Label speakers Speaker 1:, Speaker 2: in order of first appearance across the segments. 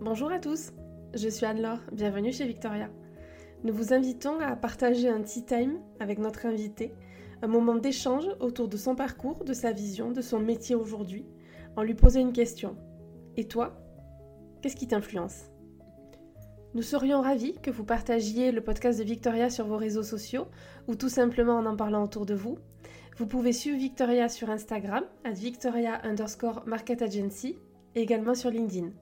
Speaker 1: Bonjour à tous, je suis Anne-Laure, bienvenue chez Victoria. Nous vous invitons à partager un tea time avec notre invité, un moment d'échange autour de son parcours, de sa vision, de son métier aujourd'hui, en lui posant une question. Et toi Qu'est-ce qui t'influence? Nous serions ravis que vous partagiez le podcast de Victoria sur vos réseaux sociaux ou tout simplement en en parlant autour de vous. Vous pouvez suivre Victoria sur Instagram, at Victoria underscore Market Agency, et également sur LinkedIn.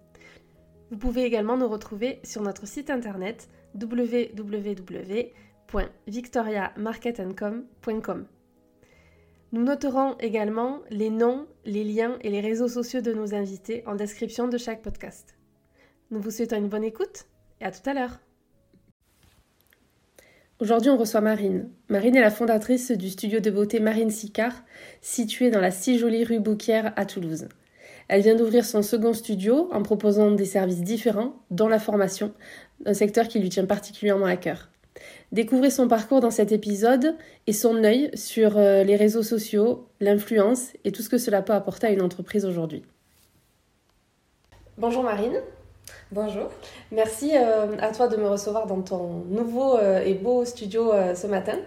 Speaker 1: Vous pouvez également nous retrouver sur notre site internet www.victoriamarketandcom.com. Nous noterons également les noms, les liens et les réseaux sociaux de nos invités en description de chaque podcast. Nous vous souhaitons une bonne écoute et à tout à l'heure. Aujourd'hui, on reçoit Marine. Marine est la fondatrice du studio de beauté Marine Sicard, situé dans la si jolie rue Bouquière à Toulouse. Elle vient d'ouvrir son second studio en proposant des services différents, dont la formation, un secteur qui lui tient particulièrement à cœur. Découvrez son parcours dans cet épisode et son œil sur euh, les réseaux sociaux, l'influence et tout ce que cela peut apporter à une entreprise aujourd'hui. Bonjour Marine.
Speaker 2: Bonjour.
Speaker 1: Merci euh, à toi de me recevoir dans ton nouveau euh, et beau studio ce matin.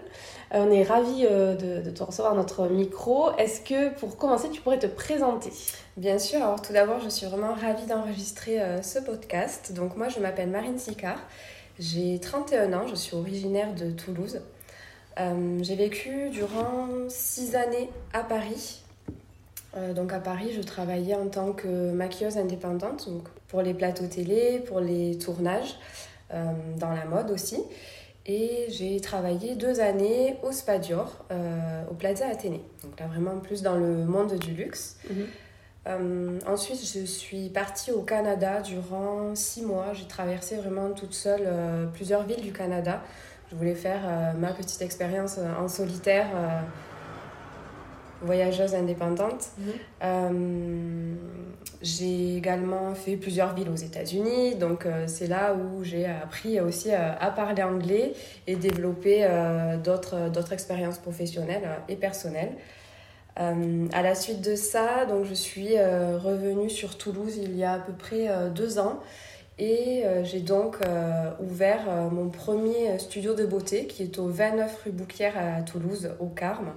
Speaker 1: On est ravis de, de, te recevoir notre micro. Est-ce que pour commencer, tu pourrais te présenter?
Speaker 2: Bien sûr, alors tout d'abord, je suis vraiment ravie d'enregistrer euh, ce podcast. Donc moi, je m'appelle Marine Sicard, j'ai 31 ans, je suis originaire de Toulouse. Euh, j'ai vécu durant 6 années à Paris. Euh, donc à Paris, je travaillais en tant que maquilleuse indépendante, donc pour les plateaux télé, pour les tournages, dans la mode aussi. Et j'ai travaillé deux années au Spadior, au Plaza Athénée. Donc là, vraiment plus dans le monde du luxe. Mhm. Euh, ensuite, je suis partie au Canada durant six mois. J'ai traversé vraiment toute seule euh, plusieurs villes du Canada. Je voulais faire euh, ma petite expérience en solitaire, voyageuse indépendante. Mhm. j'ai également fait plusieurs villes aux États-Unis. Donc, c'est là où j'ai appris aussi à parler anglais et développer d'autres expériences professionnelles et personnelles. Euh, à la suite de ça, donc je suis euh, revenue sur Toulouse il y a à peu près euh, deux ans et j'ai donc ouvert mon premier studio de beauté qui est au 29 rue Bouquière à Toulouse, au Carme,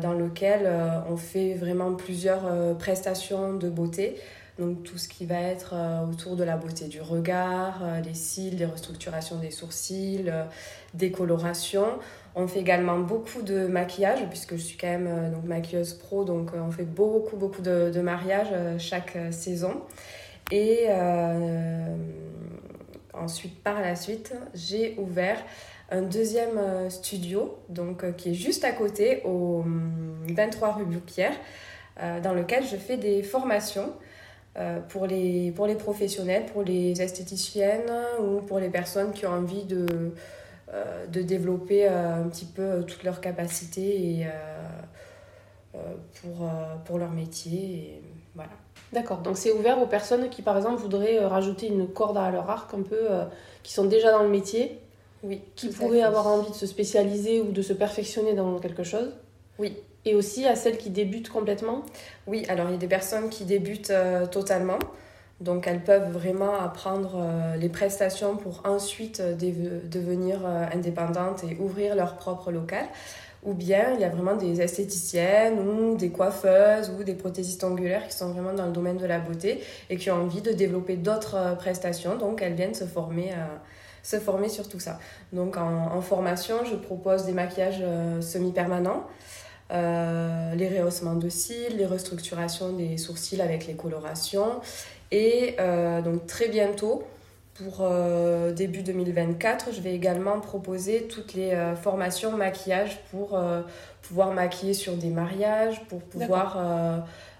Speaker 2: dans lequel on fait vraiment plusieurs prestations de beauté. Donc tout ce qui va être autour de la beauté du regard, les cils, les restructurations des sourcils, des colorations. On fait également beaucoup de maquillage, puisque je suis quand même euh, donc, maquilleuse pro, donc euh, on fait beaucoup, beaucoup de, de mariage euh, chaque saison. Et ensuite, par la suite, j'ai ouvert un deuxième studio, donc qui est juste à côté, au 23 rue Bouquière, dans lequel je fais des formations pour, les, pour les professionnels, pour les esthéticiennes ou pour les personnes qui ont envie de euh, de développer euh, un petit peu euh, toutes leurs capacités pour, pour leur métier. Voilà.
Speaker 1: D'accord, donc c'est ouvert aux personnes qui par exemple voudraient rajouter une corde à leur arc un peu, qui sont déjà dans le métier,
Speaker 2: oui,
Speaker 1: qui pourraient avoir envie de se spécialiser ou de se perfectionner dans quelque chose.
Speaker 2: Oui.
Speaker 1: Et aussi à celles qui débutent complètement
Speaker 2: Oui, alors il y a des personnes qui débutent totalement. Donc elles peuvent vraiment apprendre euh, les prestations pour ensuite euh, devenir euh, indépendantes et ouvrir leur propre local. Ou bien il y a vraiment des esthéticiennes ou des coiffeuses ou des prothésistes ongulaires qui sont vraiment dans le domaine de la beauté et qui ont envie de développer d'autres prestations. Donc elles viennent se former, se former sur tout ça. Donc en, formation, je propose des maquillages semi-permanents. les rehaussements de cils, les restructurations des sourcils avec les colorations et euh, donc très bientôt, pour euh, début 2024, je vais également proposer toutes les euh, formations maquillage pour pouvoir maquiller sur des mariages, pour pouvoir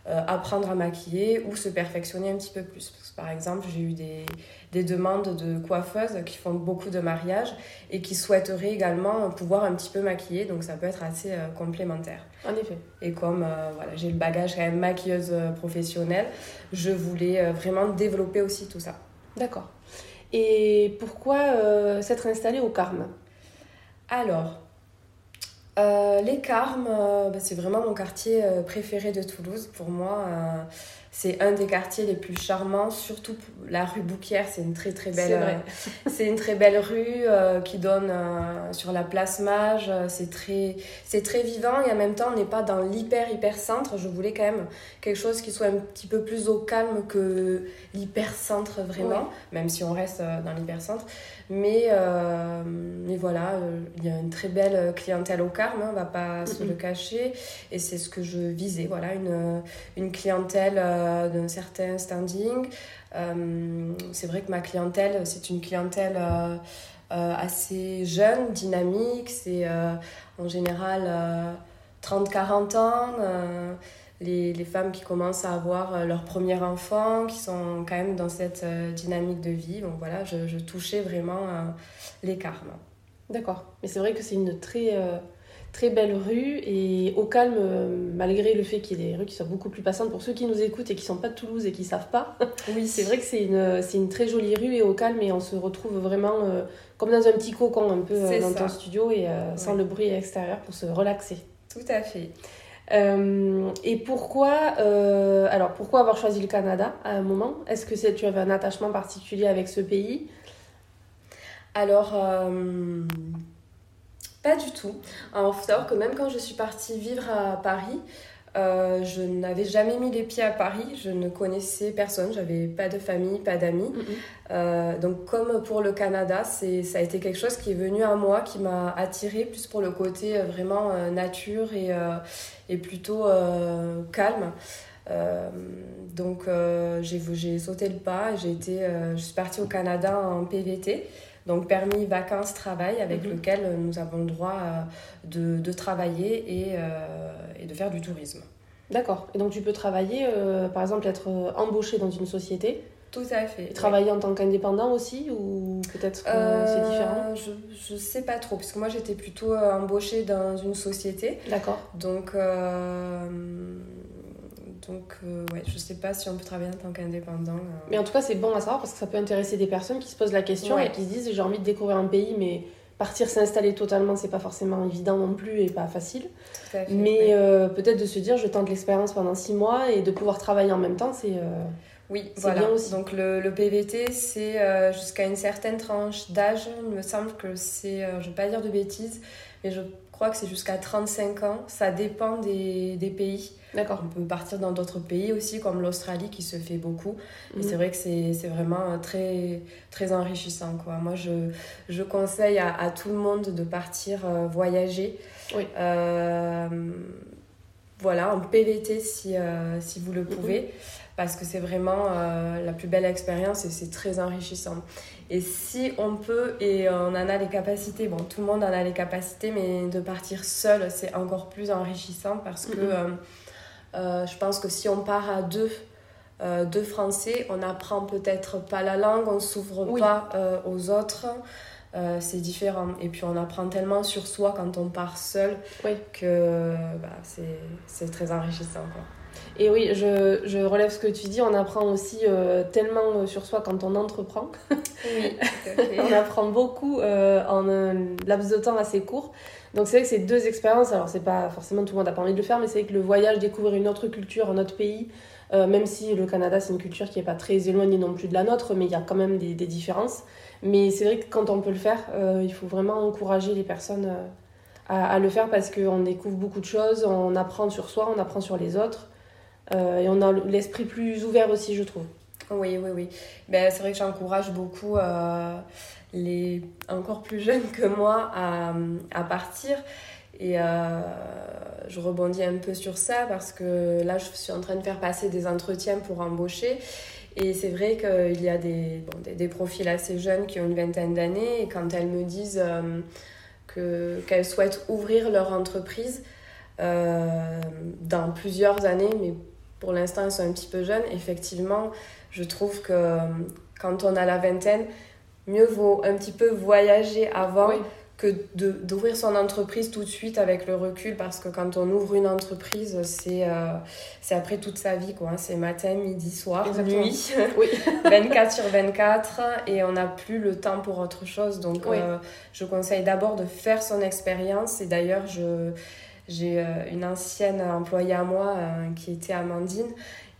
Speaker 2: apprendre à maquiller ou se perfectionner un petit peu plus. Parce que, par exemple, j'ai eu des, des, demandes de coiffeuses qui font beaucoup de mariages et qui souhaiteraient également pouvoir un petit peu maquiller, donc ça peut être assez complémentaire.
Speaker 1: En effet.
Speaker 2: Et comme voilà, j'ai le bagage quand même maquilleuse professionnelle, je voulais euh, vraiment développer aussi tout ça.
Speaker 1: D'accord. Et pourquoi euh, s'être installée au Carme?
Speaker 2: Alors, Les Carmes, bah, c'est vraiment mon quartier préféré de Toulouse. Pour moi, c'est un des quartiers les plus charmants, surtout la rue Bouquière, c'est une très très belle euh, c'est une très belle rue euh, qui donne euh, sur la place Mage, c'est très c'est très vivant et en même temps on n'est pas dans l'hyper hyper centre, je voulais quand même quelque chose qui soit un petit peu plus au calme que l'hyper centre vraiment, même si on reste dans l'hyper centre. Mais, euh, mais voilà, euh, il y a une très belle clientèle au Carme, on va pas se le cacher. Et c'est ce que je visais, voilà, une, une clientèle euh, d'un certain standing. c'est vrai que ma clientèle, c'est une clientèle assez jeune, dynamique. C'est en général 30-40 ans les, les, femmes qui commencent à avoir euh, leur premier enfant, qui sont quand même dans cette euh, dynamique de vie. Donc voilà, je, je touchais vraiment euh, les karmes.
Speaker 1: D'accord. Mais c'est vrai que c'est une très, très belle rue et au calme, malgré le fait qu'il y ait des rues qui soient beaucoup plus passantes. Pour ceux qui nous écoutent et qui ne sont pas de Toulouse et qui ne savent pas, oui. c'est vrai que c'est une, une très jolie rue et au calme et on se retrouve vraiment comme dans un petit cocon un peu dans ton studio et sans le bruit extérieur pour se relaxer.
Speaker 2: Tout à fait.
Speaker 1: Euh, et pourquoi, euh, alors pourquoi avoir choisi le Canada à un moment? Est-ce que tu avais un attachement particulier avec ce pays?
Speaker 2: Alors, euh, pas du tout. Alors, il faut savoir que même quand je suis partie vivre à Paris, euh, je n'avais jamais mis les pieds à Paris, je ne connaissais personne, j'avais pas de famille, pas d'amis. Euh, donc comme pour le Canada, c'est, ça a été quelque chose qui est venu à moi, qui m'a attiré plus pour le côté euh, vraiment nature et, et plutôt calme. donc j'ai, j'ai sauté le pas, j'ai été, je suis partie au Canada en PVT donc permis vacances travail avec mhm. lequel nous avons le droit euh, de, de travailler et, euh, et, de faire du tourisme.
Speaker 1: D'accord. Et donc tu peux travailler, euh, par exemple, être embauché dans une société
Speaker 2: tout à fait.
Speaker 1: Et travailler en tant qu'indépendant aussi ou peut-être c'est différent?
Speaker 2: Je ne sais pas trop, parce que moi j'étais plutôt embauchée dans une société.
Speaker 1: D'accord.
Speaker 2: Donc donc, euh, ouais, je sais pas si on peut travailler en tant qu'indépendant. Euh.
Speaker 1: Mais en tout cas, c'est bon à savoir parce que ça peut intéresser des personnes qui se posent la question et qui se disent j'ai envie de découvrir un pays, mais partir s'installer totalement, c'est pas forcément évident non plus et pas facile. mais euh, peut-être de se dire je tente l'expérience pendant six mois et de pouvoir travailler en même temps, c'est.
Speaker 2: Oui, voilà. bien aussi. Donc le, le PVT, c'est jusqu'à une certaine tranche d'âge. Il me semble que c'est, je ne vais pas dire de bêtises, mais je crois que c'est jusqu'à 35 ans. Ça dépend des, des pays.
Speaker 1: D'accord.
Speaker 2: On peut partir dans d'autres pays aussi, comme l'Australie qui se fait beaucoup. Et c'est mhm. vrai que c'est vraiment très, très enrichissant. Quoi. Moi, je, je conseille à, à, tout le monde de partir euh, voyager.
Speaker 1: Oui.
Speaker 2: Euh, voilà, en PVT si, euh, si vous le mhm. pouvez. Parce que c'est vraiment la plus belle expérience et c'est très enrichissant. Et si on peut et on en a les capacités, bon, tout le monde en a les capacités, mais de partir seul, c'est encore plus enrichissant parce que euh, euh, je pense que si on part à deux, euh, deux Français, on n'apprend peut-être pas la langue, on ne s'ouvre pas aux autres. c'est différent. Et puis on apprend tellement sur soi quand on part seul que bah, c'est très enrichissant. Quoi.
Speaker 1: Et oui, je, je, relève ce que tu dis, on apprend aussi euh, tellement euh, sur soi quand on entreprend.
Speaker 2: Oui,
Speaker 1: on apprend beaucoup euh, en un laps de temps assez court. Donc c'est vrai que c'est deux expériences, alors c'est pas forcément tout le monde n'a pas envie de le faire, mais c'est que le voyage, découvrir une autre culture, un autre pays, même si le Canada c'est une culture qui n'est pas très éloignée non plus de la nôtre, mais il y a quand même des, des différences. Mais c'est vrai que quand on peut le faire, il faut vraiment encourager les personnes à, à, le faire parce qu'on découvre beaucoup de choses, on apprend sur soi, on apprend sur les autres. Euh, et on a l'esprit plus ouvert aussi, je trouve.
Speaker 2: Oui, oui, oui. Ben, c'est vrai que j'encourage beaucoup euh, les encore plus jeunes que moi à, à partir. Et euh, je rebondis un peu sur ça parce que là, je suis en train de faire passer des entretiens pour embaucher. Et c'est vrai qu'il y a des, des, profils assez jeunes qui ont une vingtaine d'années. Et quand elles me disent que, qu'elles souhaitent ouvrir leur entreprise dans plusieurs années, mais pour l'instant, ils sont un petit peu jeunes. Effectivement, je trouve que euh, quand on a la vingtaine, mieux vaut un petit peu voyager avant que d'ouvrir son entreprise tout de suite avec le recul parce que quand on ouvre une entreprise, c'est euh, c'est après toute sa vie. quoi. Hein. C'est matin, midi, soir, nuit, oui. 24 sur 24 et on n'a plus le temps pour autre chose. Donc euh, je conseille d'abord de faire son expérience et d'ailleurs je j'ai euh, une ancienne employée à moi qui était Amandine.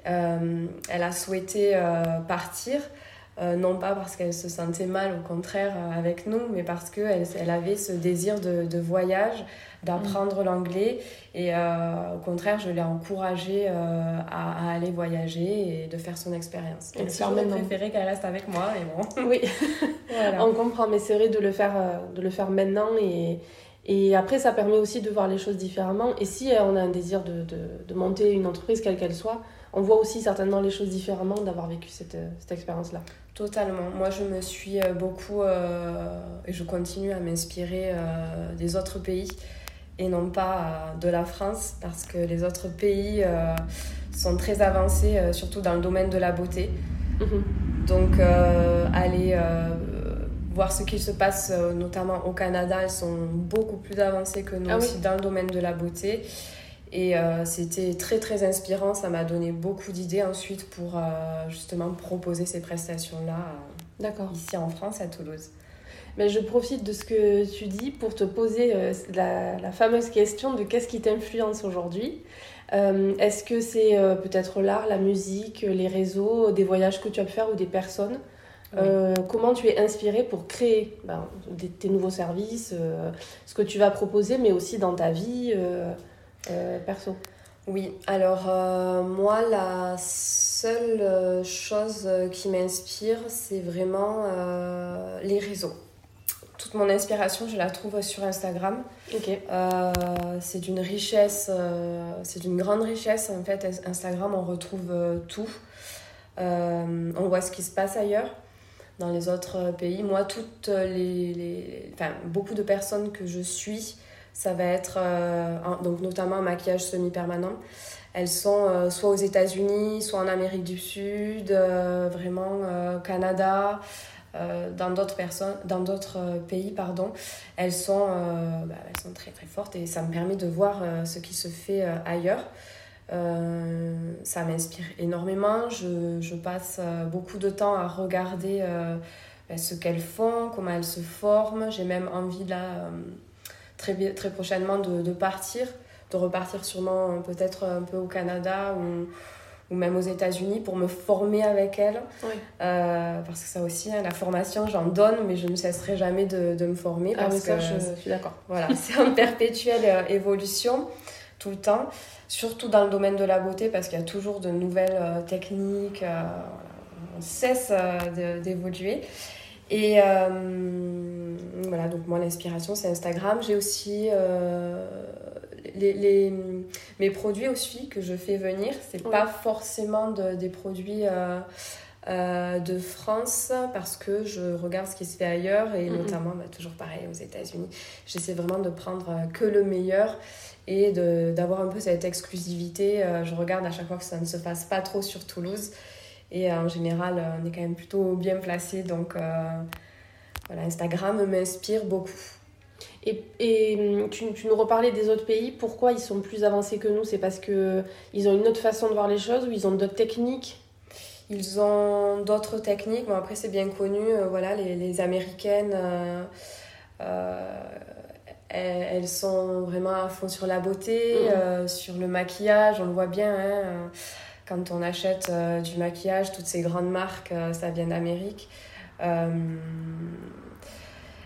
Speaker 2: elle a souhaité partir euh, non pas parce qu'elle se sentait mal, au contraire, euh, avec nous, mais parce qu'elle elle avait ce désir de, de voyage, d'apprendre l'anglais. Et euh, au contraire, je l'ai encouragée à, à, aller voyager et de faire son expérience.
Speaker 1: Et faire maintenant.
Speaker 2: préféré qu'elle reste avec moi. Et bon.
Speaker 1: Oui, on comprend, mais c'est vrai de le faire, de le faire maintenant. Et, et après, ça permet aussi de voir les choses différemment. Et si on a un désir de, de, de monter une entreprise, quelle qu'elle soit, on voit aussi certainement les choses différemment d'avoir vécu cette, cette expérience-là.
Speaker 2: Totalement. Moi, je me suis euh, beaucoup euh, et je continue à m'inspirer euh, des autres pays et non pas de la France parce que les autres pays sont très avancés, surtout dans le domaine de la beauté. Mhm. Donc, aller voir ce qui se passe notamment au Canada, ils sont beaucoup plus avancés que nous ah aussi dans le domaine de la beauté. Et euh, c'était très très inspirant, ça m'a donné beaucoup d'idées ensuite pour euh, justement proposer ces prestations-là euh, ici en France, à Toulouse.
Speaker 1: Mais je profite de ce que tu dis pour te poser la, la, fameuse question de qu'est-ce qui t'influence aujourd'hui. Est-ce que c'est peut-être l'art, la musique, les réseaux, des voyages que tu as pu faire ou des personnes? Comment tu es inspiré pour créer ben, tes nouveaux services, ce que tu vas proposer, mais aussi dans ta vie euh, perso?
Speaker 2: Oui, alors euh, moi, la seule euh, chose qui m'inspire, c'est vraiment les réseaux. Toute mon inspiration, je la trouve sur Instagram. c'est d'une richesse, c'est d'une grande richesse. En fait, Instagram, on retrouve tout. on voit ce qui se passe ailleurs dans les autres pays. Moi, toutes les, les enfin, beaucoup de personnes que je suis ça va être euh, donc notamment un maquillage semi-permanent. Elles sont euh, soit aux États-Unis, soit en Amérique du Sud, euh, vraiment Canada, dans d'autres personnes, dans d'autres pays, pardon. Elles sont, bah, elles sont très très fortes et ça me permet de voir ce qui se fait ailleurs. Ça m'inspire énormément. Je, je, passe beaucoup de temps à regarder bah, ce qu'elles font, comment elles se forment. J'ai même envie là très, très prochainement de, de partir, de repartir sûrement euh, peut-être un peu au Canada ou, ou même aux États-Unis pour me former avec elle. Euh, parce que ça aussi, hein, la formation, j'en donne, mais je ne cesserai jamais de, de me former.
Speaker 1: Ah parce que je, suis d'accord.
Speaker 2: Voilà, c'est en perpétuelle euh, évolution tout le temps, surtout dans le domaine de la beauté, parce qu'il y a toujours de nouvelles techniques. on cesse d'évoluer. Et euh, voilà, donc moi l'inspiration c'est Instagram. J'ai aussi euh, les, les, mes produits aussi que je fais venir. C'est pas forcément de, des produits euh, de France parce que je regarde ce qui se fait ailleurs et notamment bah, toujours pareil aux États-Unis. J'essaie vraiment de prendre que le meilleur et d'avoir un peu cette exclusivité. je regarde à chaque fois que ça ne se passe pas trop sur Toulouse. Et euh, en général, euh, on est quand même plutôt bien placé. Donc euh, voilà, Instagram m'inspire beaucoup.
Speaker 1: Et, et hum, tu, tu, nous reparlais des autres pays. Pourquoi ils sont plus avancés que nous? C'est parce qu'ils ont une autre façon de voir les choses ou ils ont d'autres techniques?
Speaker 2: Ils ont d'autres techniques. Bon, après, c'est bien connu. voilà, les, les Américaines, elles, sont vraiment à fond sur la beauté, mmh. sur le maquillage. On le voit bien. Hein, quand on achète euh, du maquillage, toutes ces grandes marques, euh, ça vient d'Amérique. Euh,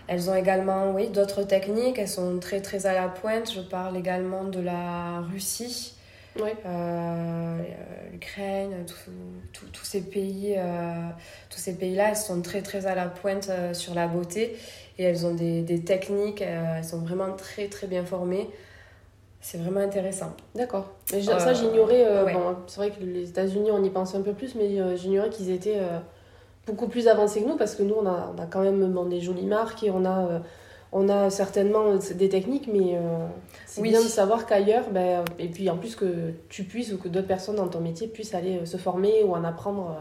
Speaker 2: elles ont également, oui, d'autres techniques. Elles sont très, très à la pointe. Je parle également de la Russie. l'Ukraine, tous ces pays, tous ces pays-là, sont très très à la pointe sur la beauté et elles ont des, des techniques, elles sont vraiment très très bien formées c'est vraiment intéressant.
Speaker 1: D'accord. ça, euh, j'ignorais. Euh, c'est vrai que les États-Unis, on y pense un peu plus, mais euh, j'ignorais qu'ils étaient beaucoup plus avancés que nous parce que nous, on a, on a quand même des jolies marques et on a, on a certainement des techniques, mais c'est bien de savoir qu'ailleurs, ben, et puis en plus que tu puisses ou que d'autres personnes dans ton métier puissent aller se former ou en apprendre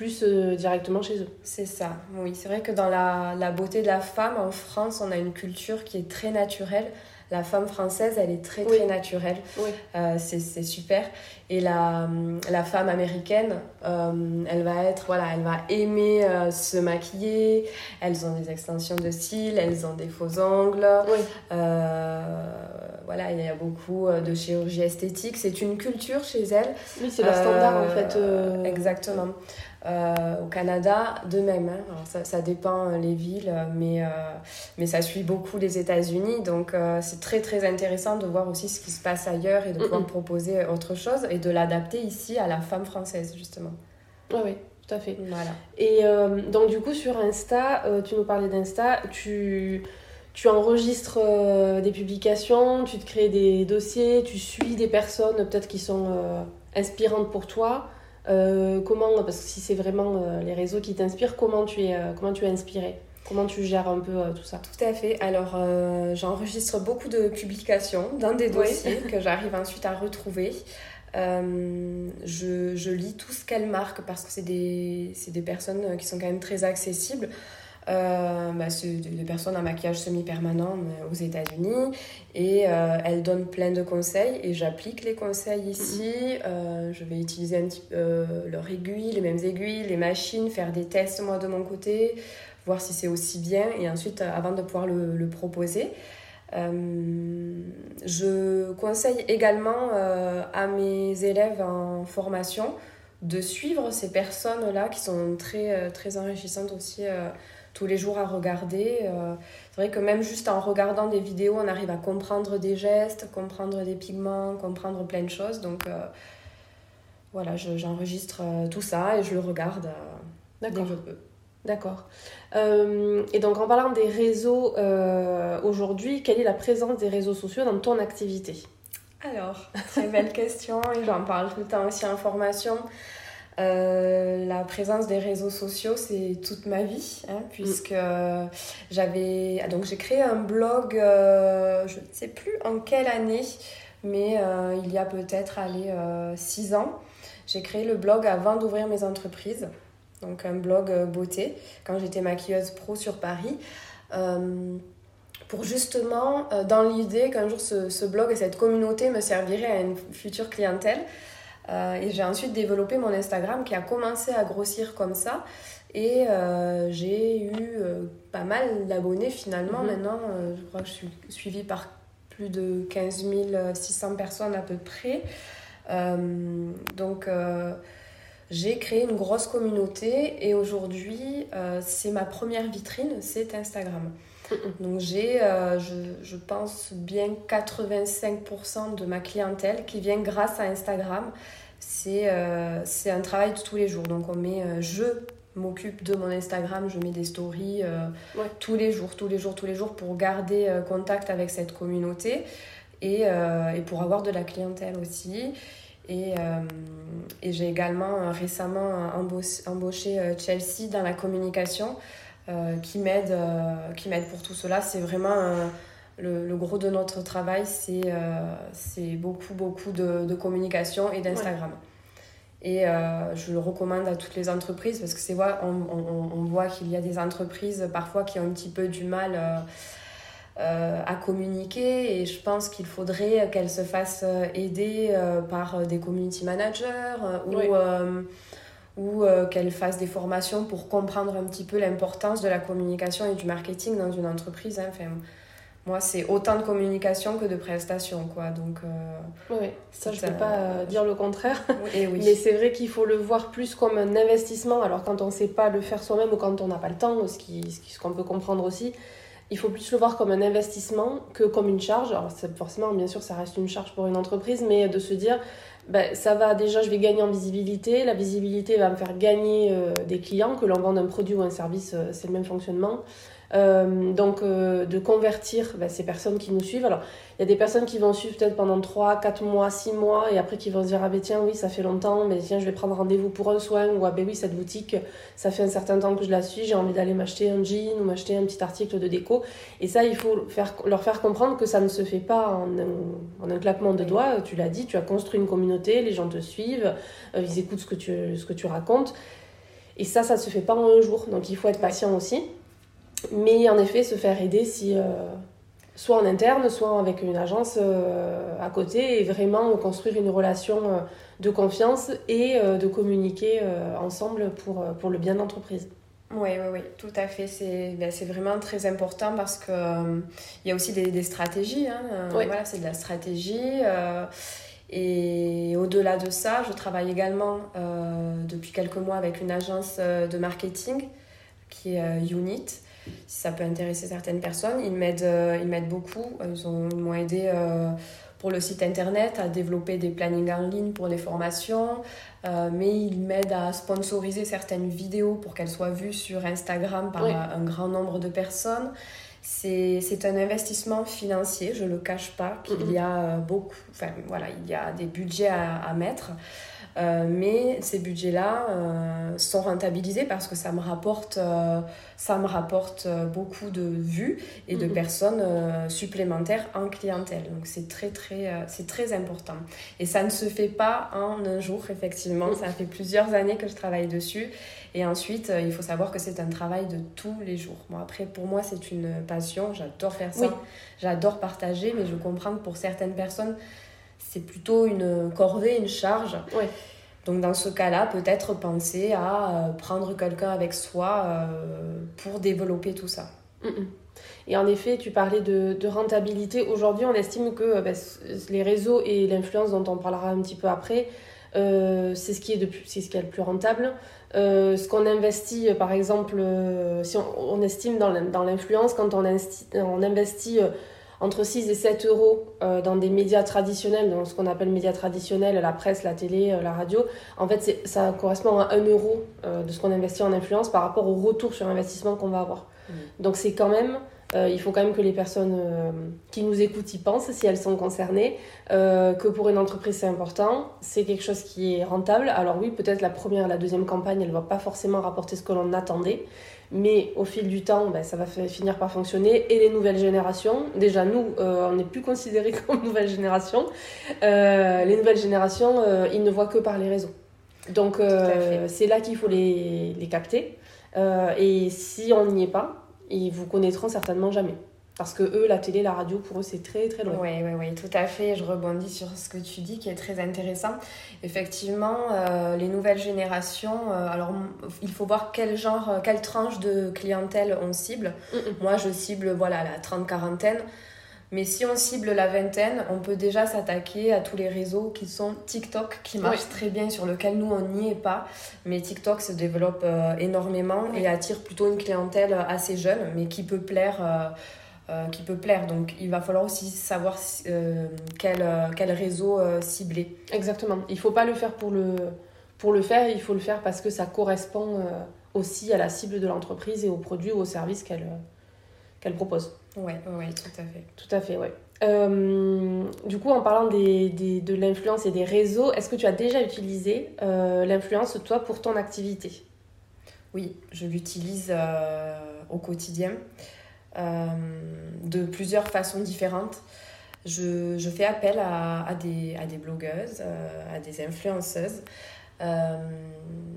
Speaker 1: plus euh, directement chez eux.
Speaker 2: C'est ça, oui. C'est vrai que dans la, la, beauté de la femme, en France, on a une culture qui est très naturelle. La femme française, elle est très, très naturelle.
Speaker 1: Oui.
Speaker 2: Euh, c'est super. Et la, la femme américaine, euh, elle va être, voilà, elle va aimer euh, se maquiller. Elles ont des extensions de cils, elles ont des faux ongles.
Speaker 1: Oui.
Speaker 2: Voilà, il y a beaucoup de chirurgie esthétique. C'est une culture chez elles.
Speaker 1: Oui, c'est leur standard en fait.
Speaker 2: Exactement. Euh, au Canada, de même. Hein. ça, ça, dépend euh, les villes, mais, euh, mais ça suit beaucoup les États-Unis. Donc c'est très très intéressant de voir aussi ce qui se passe ailleurs et de pouvoir proposer autre chose et de l'adapter ici à la femme française, justement.
Speaker 1: Oui, oui, tout à fait.
Speaker 2: Voilà.
Speaker 1: Et donc du coup, sur Insta, tu nous parlais d'Insta, tu tu enregistres des publications, tu te crées des dossiers, tu suis des personnes peut-être qui sont inspirantes pour toi. Euh, comment, parce que si c'est vraiment euh, les réseaux qui t'inspirent, comment tu es, euh, comment tu es inspiré Comment tu gères un peu tout ça?
Speaker 2: Tout à fait. Alors, j'enregistre beaucoup de publications dans des dossiers que j'arrive ensuite à retrouver. je, je, lis tout ce qu'elles marquent parce que c'est des, des personnes qui sont quand même très accessibles. Euh, bah, c'est des personnes en maquillage semi-permanent aux États-Unis et euh, elles donnent plein de conseils et j'applique les conseils ici. Mm-hmm. Euh, je vais utiliser un petit, leur aiguille, les mêmes aiguilles, les machines, faire des tests moi de mon côté, voir si c'est aussi bien et ensuite avant de pouvoir le, le proposer. je conseille également à mes élèves en formation de suivre ces personnes-là qui sont très, très enrichissantes aussi tous les jours à regarder. Euh, c'est vrai que même juste en regardant des vidéos, on arrive à comprendre des gestes, comprendre des pigments, comprendre plein de choses. Donc euh, voilà, j'enregistre euh, tout ça et je le regarde dès que je peux.
Speaker 1: D'accord. et donc en parlant des réseaux aujourd'hui, quelle est la présence des réseaux sociaux dans ton activité?
Speaker 2: Alors, très belle question et j'en parle tout le temps aussi en formation. Euh, la présence des réseaux sociaux, c'est toute ma vie, hein, puisque mm. j'avais. Donc, j'ai créé un blog, euh, je ne sais plus en quelle année, mais euh, il y a peut-être, allez, 6 ans. J'ai créé le blog avant d'ouvrir mes entreprises, donc un blog beauté, quand j'étais maquilleuse pro sur Paris. pour justement, dans l'idée qu'un jour ce, ce blog et cette communauté me servirait à une future clientèle. Euh, et j'ai ensuite développé mon Instagram qui a commencé à grossir comme ça. Et euh, j'ai eu euh, pas mal d'abonnés finalement. Mhm. Maintenant, je crois que je suis suivie par plus de 15 600 personnes à peu près. donc, j'ai créé une grosse communauté et aujourd'hui, c'est ma première vitrine, c'est Instagram. Donc j'ai, je, je, pense, bien 85% de ma clientèle qui vient grâce à Instagram euh, c'est un travail de tous les jours. Donc on met, euh, je m'occupe de mon Instagram, je mets des stories euh, tous les jours, tous les jours, tous les jours pour garder contact avec cette communauté et, et, pour avoir de la clientèle aussi. Et, et j'ai également récemment embauché, embauché, Chelsea dans la communication qui m'aide qui m'aide pour tout cela. C'est vraiment le, gros de notre travail, c'est beaucoup, beaucoup de, de communication et d'Instagram. Et euh, je le recommande à toutes les entreprises parce que c'est on, on, on, voit qu'il y a des entreprises parfois qui ont un petit peu du mal euh, euh, à communiquer et je pense qu'il faudrait qu'elles se fassent aider par des community managers ou, ou qu'elles fassent des formations pour comprendre un petit peu l'importance de la communication et du marketing dans une entreprise. Hein. Enfin, moi, c'est autant de communication que de prestations, quoi. Donc, euh,
Speaker 1: oui, ça, je ne peux pas euh, dire le contraire.
Speaker 2: Et oui.
Speaker 1: Mais c'est vrai qu'il faut le voir plus comme un investissement. Alors, quand on ne sait pas le faire soi-même ou quand on n'a pas le temps, ce qu'on ce qu'on peut comprendre aussi, il faut plus le voir comme un investissement que comme une charge. Alors, forcément, bien sûr, ça reste une charge pour une entreprise, mais de se dire, ben, ça va déjà, je vais gagner en visibilité. La visibilité va me faire gagner euh, des clients, que l'on vende un produit ou un service, c'est le même fonctionnement. Euh, donc, euh, de convertir bah, ces personnes qui nous suivent. Alors, il y a des personnes qui vont suivre peut-être pendant 3, 4 mois, 6 mois, et après qui vont se dire Ah ben tiens, oui, ça fait longtemps, mais tiens, je vais prendre rendez-vous pour un soin, ou Ah ben oui, cette boutique, ça fait un certain temps que je la suis, j'ai envie d'aller m'acheter un jean ou m'acheter un petit article de déco. Et ça, il faut leur faire comprendre que ça ne se fait pas en un, en un claquement de doigts. Tu l'as dit, tu as construit une communauté, les gens te suivent, euh, ils écoutent ce que tu, ce que tu racontes. Et ça, ça ne se fait pas en un jour, donc il faut être patient aussi. Mais en effet, se faire aider si, soit en interne, soit avec une agence à côté, et vraiment construire une relation de confiance et de communiquer ensemble pour, pour le bien de l'entreprise.
Speaker 2: Oui, oui, oui, tout à fait. C'est ben, vraiment très important parce qu'il euh, il y a aussi des, des stratégies. Hein. Euh, voilà, c'est de la stratégie. Euh, et au-delà de ça, je travaille également depuis quelques mois avec une agence de marketing qui est Unit. Si ça peut intéresser certaines personnes, ils m'aident beaucoup. Ils m'ont aidé pour le site internet, à développer des plannings en ligne pour les formations, euh, mais il m'aide à sponsoriser certaines vidéos pour qu'elles soient vues sur Instagram par un grand nombre de personnes. C'est un investissement financier, je ne le cache pas, qu'il y a euh, beaucoup, enfin voilà, il y a des budgets à, à mettre. Euh, mais ces budgets-là euh, sont rentabilisés parce que ça me rapporte, euh, ça me rapporte beaucoup de vues et de personnes supplémentaires en clientèle. Donc c'est très, très, c'est très important. Et ça ne se fait pas en un jour, effectivement. Ça fait plusieurs années que je travaille dessus. Et ensuite, il faut savoir que c'est un travail de tous les jours. Bon, après, pour moi, c'est une passion. J'adore faire ça. J'adore partager, mais je comprends que pour certaines personnes, c'est plutôt une corvée, une charge. Donc dans ce cas-là, peut-être penser à euh, prendre quelqu'un avec soi euh, pour développer tout ça. Mm, mm.
Speaker 1: Et en effet, tu parlais de, rentabilité. Aujourd'hui, on estime que euh, bah, les réseaux et l'influence dont on parlera un petit peu après, c'est ce qui est c'est ce qui est le plus rentable. ce qu'on investit, par exemple, si on, estime dans l'influence, quand on, on investit entre 6 et 7 euros euh, dans des médias traditionnels, dans ce qu'on appelle médias traditionnels, la presse, la télé, euh, la radio, en fait, ça correspond à 1 euro euh, de ce qu'on investit en influence par rapport au retour sur investissement qu'on va avoir. Mmh. Donc c'est quand même, il faut quand même que les personnes qui nous écoutent y pensent, si elles sont concernées, que pour une entreprise c'est important, c'est quelque chose qui est rentable. Alors oui, peut-être la première, la deuxième campagne, elle ne va pas forcément rapporter ce que l'on attendait, mais au fil du temps, ben, ça va finir par fonctionner. Et les nouvelles générations, déjà nous, euh, on n'est plus considérés comme nouvelle génération. Euh, les nouvelles générations, euh, ils ne voient que par les réseaux. Donc c'est là qu'il faut les, les capter. et si on n'y est pas, ils vous connaîtront certainement jamais. Parce que eux, la télé, la radio, pour eux, c'est très très loin.
Speaker 2: Oui, oui, oui, tout à fait. Je rebondis sur ce que tu dis qui est très intéressant. Effectivement, euh, les nouvelles générations, euh, alors il faut voir quel genre, euh, quelle tranche de clientèle on cible. Moi, je cible voilà, la trente-quarantaine. Mais si on cible la vingtaine, on peut déjà s'attaquer à tous les réseaux qui sont TikTok, qui marchent très bien, sur lequel nous, on n'y est pas. Mais TikTok se développe énormément et attire plutôt une clientèle assez jeune, mais qui peut plaire euh, qui peut plaire. Donc il va falloir aussi savoir euh, quel, euh, quel, réseau cibler.
Speaker 1: Exactement. Il ne faut pas le faire pour le, pour le faire, il faut le faire parce que ça correspond aussi à la cible de l'entreprise et aux produits ou aux services qu'elle qu'elle propose.
Speaker 2: Oui, ouais, tout à fait.
Speaker 1: Tout à fait, oui. du coup, en parlant des, des, de l'influence et des réseaux, est-ce que tu as déjà utilisé l'influence, toi, pour ton activité?
Speaker 2: Oui, je l'utilise au quotidien. Euh, de plusieurs façons différentes. Je, je fais appel à, à, des, à des blogueuses, euh, à des influenceuses. Euh,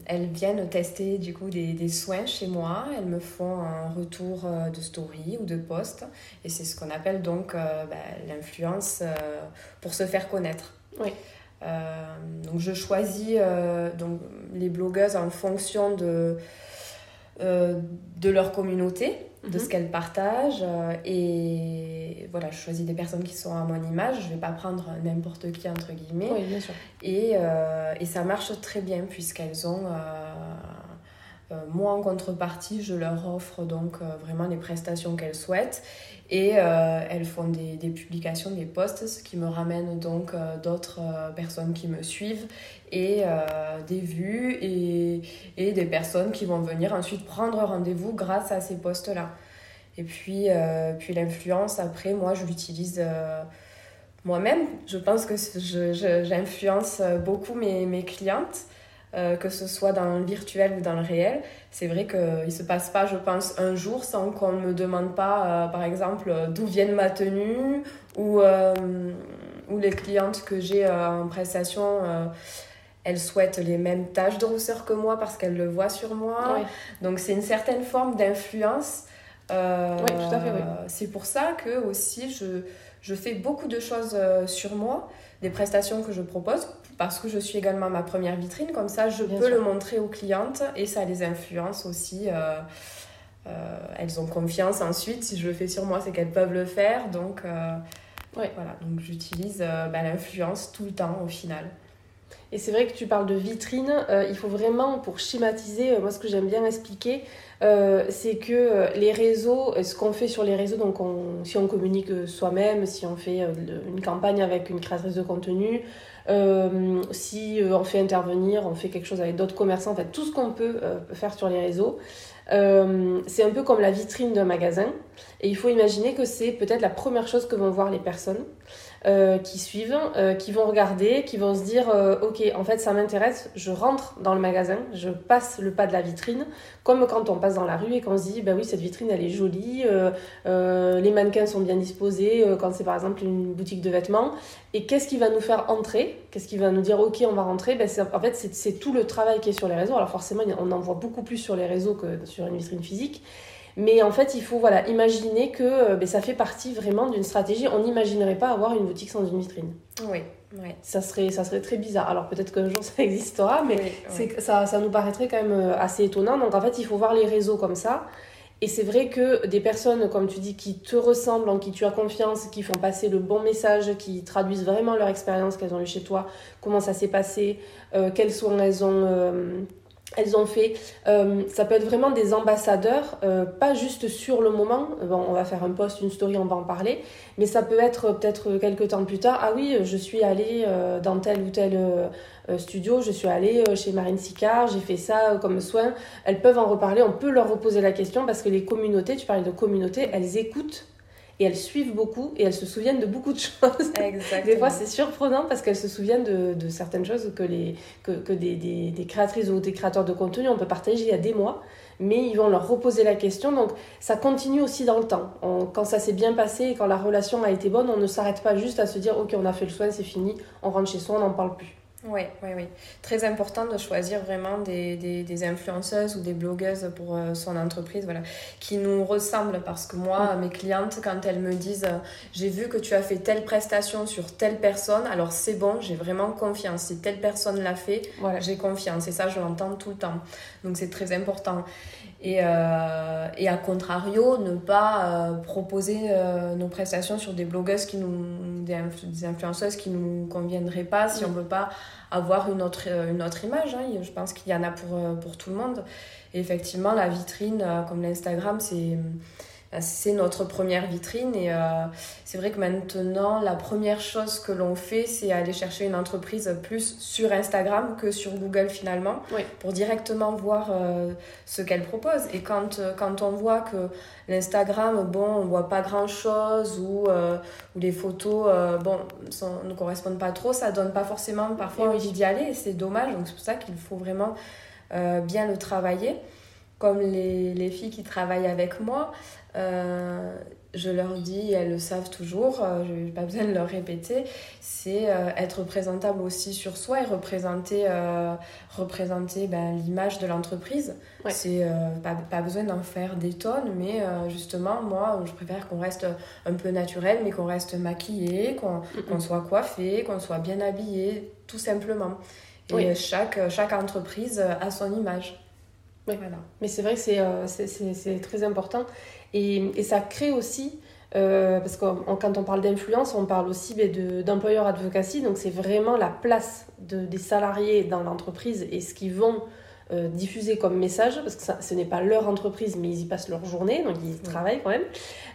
Speaker 2: elles viennent tester du coup des, des, soins chez moi, elles me font un retour de story ou de post et c'est ce qu'on appelle donc bah, l'influence pour se faire connaître.
Speaker 1: Oui.
Speaker 2: donc je choisis donc, les blogueuses en fonction de, de leur communauté de ce mhm. qu'elles partagent. Euh, et voilà, je choisis des personnes qui sont à mon image. Je ne vais pas prendre n'importe qui, entre guillemets.
Speaker 1: Oui, bien sûr.
Speaker 2: Et, euh, et ça marche très bien puisqu'elles ont... Euh, moi, en contrepartie, je leur offre donc vraiment les prestations qu'elles souhaitent. Et elles font des, des, publications, des posts, ce qui me ramène donc d'autres personnes qui me suivent et des vues et, et, des personnes qui vont venir ensuite prendre rendez-vous grâce à ces posts-là. Et puis, euh, puis l'influence, après, moi, je l'utilise euh, moi-même. Je pense que j'influence beaucoup mes, mes clientes, euh, que ce soit dans le virtuel ou dans le réel. C'est vrai qu'il ne se passe pas, je pense, un jour sans qu'on ne me demande pas, par exemple, d'où vient ma tenue ou, ou les clientes que j'ai en prestation elle souhaite les mêmes taches de rousseur que moi parce qu'elle le voit sur moi. Donc c'est une certaine forme d'influence.
Speaker 1: Euh, oui, tout à fait, oui.
Speaker 2: C'est pour ça que aussi je, je fais beaucoup de choses euh, sur moi, des prestations que je propose, parce que je suis également ma première vitrine. Comme ça, je peux le montrer aux clientes et ça les influence aussi. Euh, elles ont confiance ensuite. Si je le fais sur moi, c'est qu'elles peuvent le faire. Donc, ouais. voilà. Donc j'utilise bah, l'influence tout le temps au final.
Speaker 1: Et c'est vrai que tu parles de vitrine, euh, il faut vraiment, pour schématiser, euh, moi ce que j'aime bien expliquer, euh, c'est que les réseaux, ce qu'on fait sur les réseaux, donc si on communique soi-même, si on fait une campagne avec une créatrice de contenu, si on fait intervenir, on fait quelque chose avec d'autres commerçants, en fait tout ce qu'on peut faire sur les réseaux, c'est un peu comme la vitrine d'un magasin. Et il faut imaginer que c'est peut-être la première chose que vont voir les personnes. Euh, qui suivent, euh, qui vont regarder, qui vont se dire euh, ok en fait ça m'intéresse, je rentre dans le magasin, je passe le pas de la vitrine, comme quand on passe dans la rue et qu'on se dit bah oui cette vitrine elle est jolie, les mannequins sont bien disposés quand c'est par exemple une boutique de vêtements. Et qu'est-ce qui va nous faire entrer, qu'est-ce qui va nous dire ok on va rentrer, ben, en fait c'est tout le travail qui est sur les réseaux, alors forcément on en voit beaucoup plus sur les réseaux que sur une vitrine physique mais en fait, il faut voilà, imaginer que euh, ben, ça fait partie vraiment d'une stratégie. On n'imaginerait pas avoir une boutique sans une vitrine.
Speaker 2: Oui, oui.
Speaker 1: Ça serait, ça serait très bizarre. Alors peut-être qu'un jour ça existera, mais c'est Ça, ça nous paraîtrait quand même euh, assez étonnant. Donc en fait, il faut voir les réseaux comme ça. Et c'est vrai que des personnes, comme tu dis, qui te ressemblent, en qui tu as confiance, qui font passer le bon message, qui traduisent vraiment leur expérience qu'elles ont eue chez toi, comment ça s'est passé, euh, quels soins elles ont elles ont fait, euh, ça peut être vraiment des ambassadeurs, euh, pas juste sur le moment, bon, on va faire un post, une story, on va en parler, mais ça peut être peut-être quelques temps plus tard, ah oui, je suis allée euh, dans tel ou tel studio, je suis allée chez Marine Sicard, j'ai fait ça comme soin, elles peuvent en reparler, on peut leur reposer la question parce que les communautés, tu parlais de communautés, elles écoutent et elles suivent beaucoup et elles se souviennent de beaucoup de choses.
Speaker 2: Exactement.
Speaker 1: des fois, c'est surprenant parce qu'elles se souviennent de, de, certaines choses que, les, que, que des, des, des, créatrices ou des créateurs de contenu on peut partager il y a des mois, mais ils vont leur reposer la question. Donc, ça continue aussi dans le temps. quand ça s'est bien passé et quand la relation a été bonne, on ne s'arrête pas juste à se dire Ok, on a fait le soin, c'est fini, on rentre chez soi, on n'en parle plus.
Speaker 2: Oui, oui, oui. Très important de choisir vraiment des, des, des influenceuses ou des blogueuses pour euh, son entreprise, voilà, qui nous ressemblent. Parce que moi, mes clientes, quand elles me disent euh, j'ai vu que tu as fait telle prestation sur telle personne, alors c'est bon, j'ai vraiment confiance. Si telle personne l'a fait, voilà. j'ai confiance. Et ça, je l'entends tout le temps. Donc c'est très important. Et, euh, et à contrario, ne pas euh, proposer euh, nos prestations sur des blogueuses qui nous, des, influenceuses qui nous conviendraient pas si on veut pas avoir une autre, une autre image. Hein. Je pense qu'il y en a pour, pour tout le monde. Et effectivement, la vitrine, comme l'Instagram, c'est c'est notre première vitrine et euh, c'est vrai que maintenant la première chose que l'on fait c'est aller chercher une entreprise plus sur Instagram que sur Google finalement pour directement voir euh, ce qu'elle propose. Et quand, euh, quand on voit que l'Instagram bon on voit pas grand chose ou, ou les photos bon ne correspondent pas trop ça donne pas forcément parfois envie d'y aller et c'est dommage. Donc c'est pour ça qu'il faut vraiment bien le travailler comme les, les, filles qui travaillent avec moi, euh, je leur dis, elles le savent toujours, euh, je n'ai pas besoin de leur répéter, c'est euh, être présentable aussi sur soi et représenter, représenter ben, l'image de l'entreprise. C'est pas, pas, besoin d'en faire des tonnes, mais justement, moi, je préfère qu'on reste un peu naturel, mais qu'on reste maquillé, qu'on soit coiffé, qu'on soit bien habillé, tout simplement. Et chaque, chaque entreprise a son image.
Speaker 1: Oui. Voilà. Mais c'est vrai que c'est euh, très important. Et, et, ça crée aussi, euh, parce que quand on parle d'influence, on parle aussi ben, d'employeur advocacy. Donc c'est vraiment la place de, des salariés dans l'entreprise et ce qu'ils vont euh, diffuser comme message, parce que ça, ce n'est pas leur entreprise, mais ils y passent leur journée, donc ils travaillent quand même.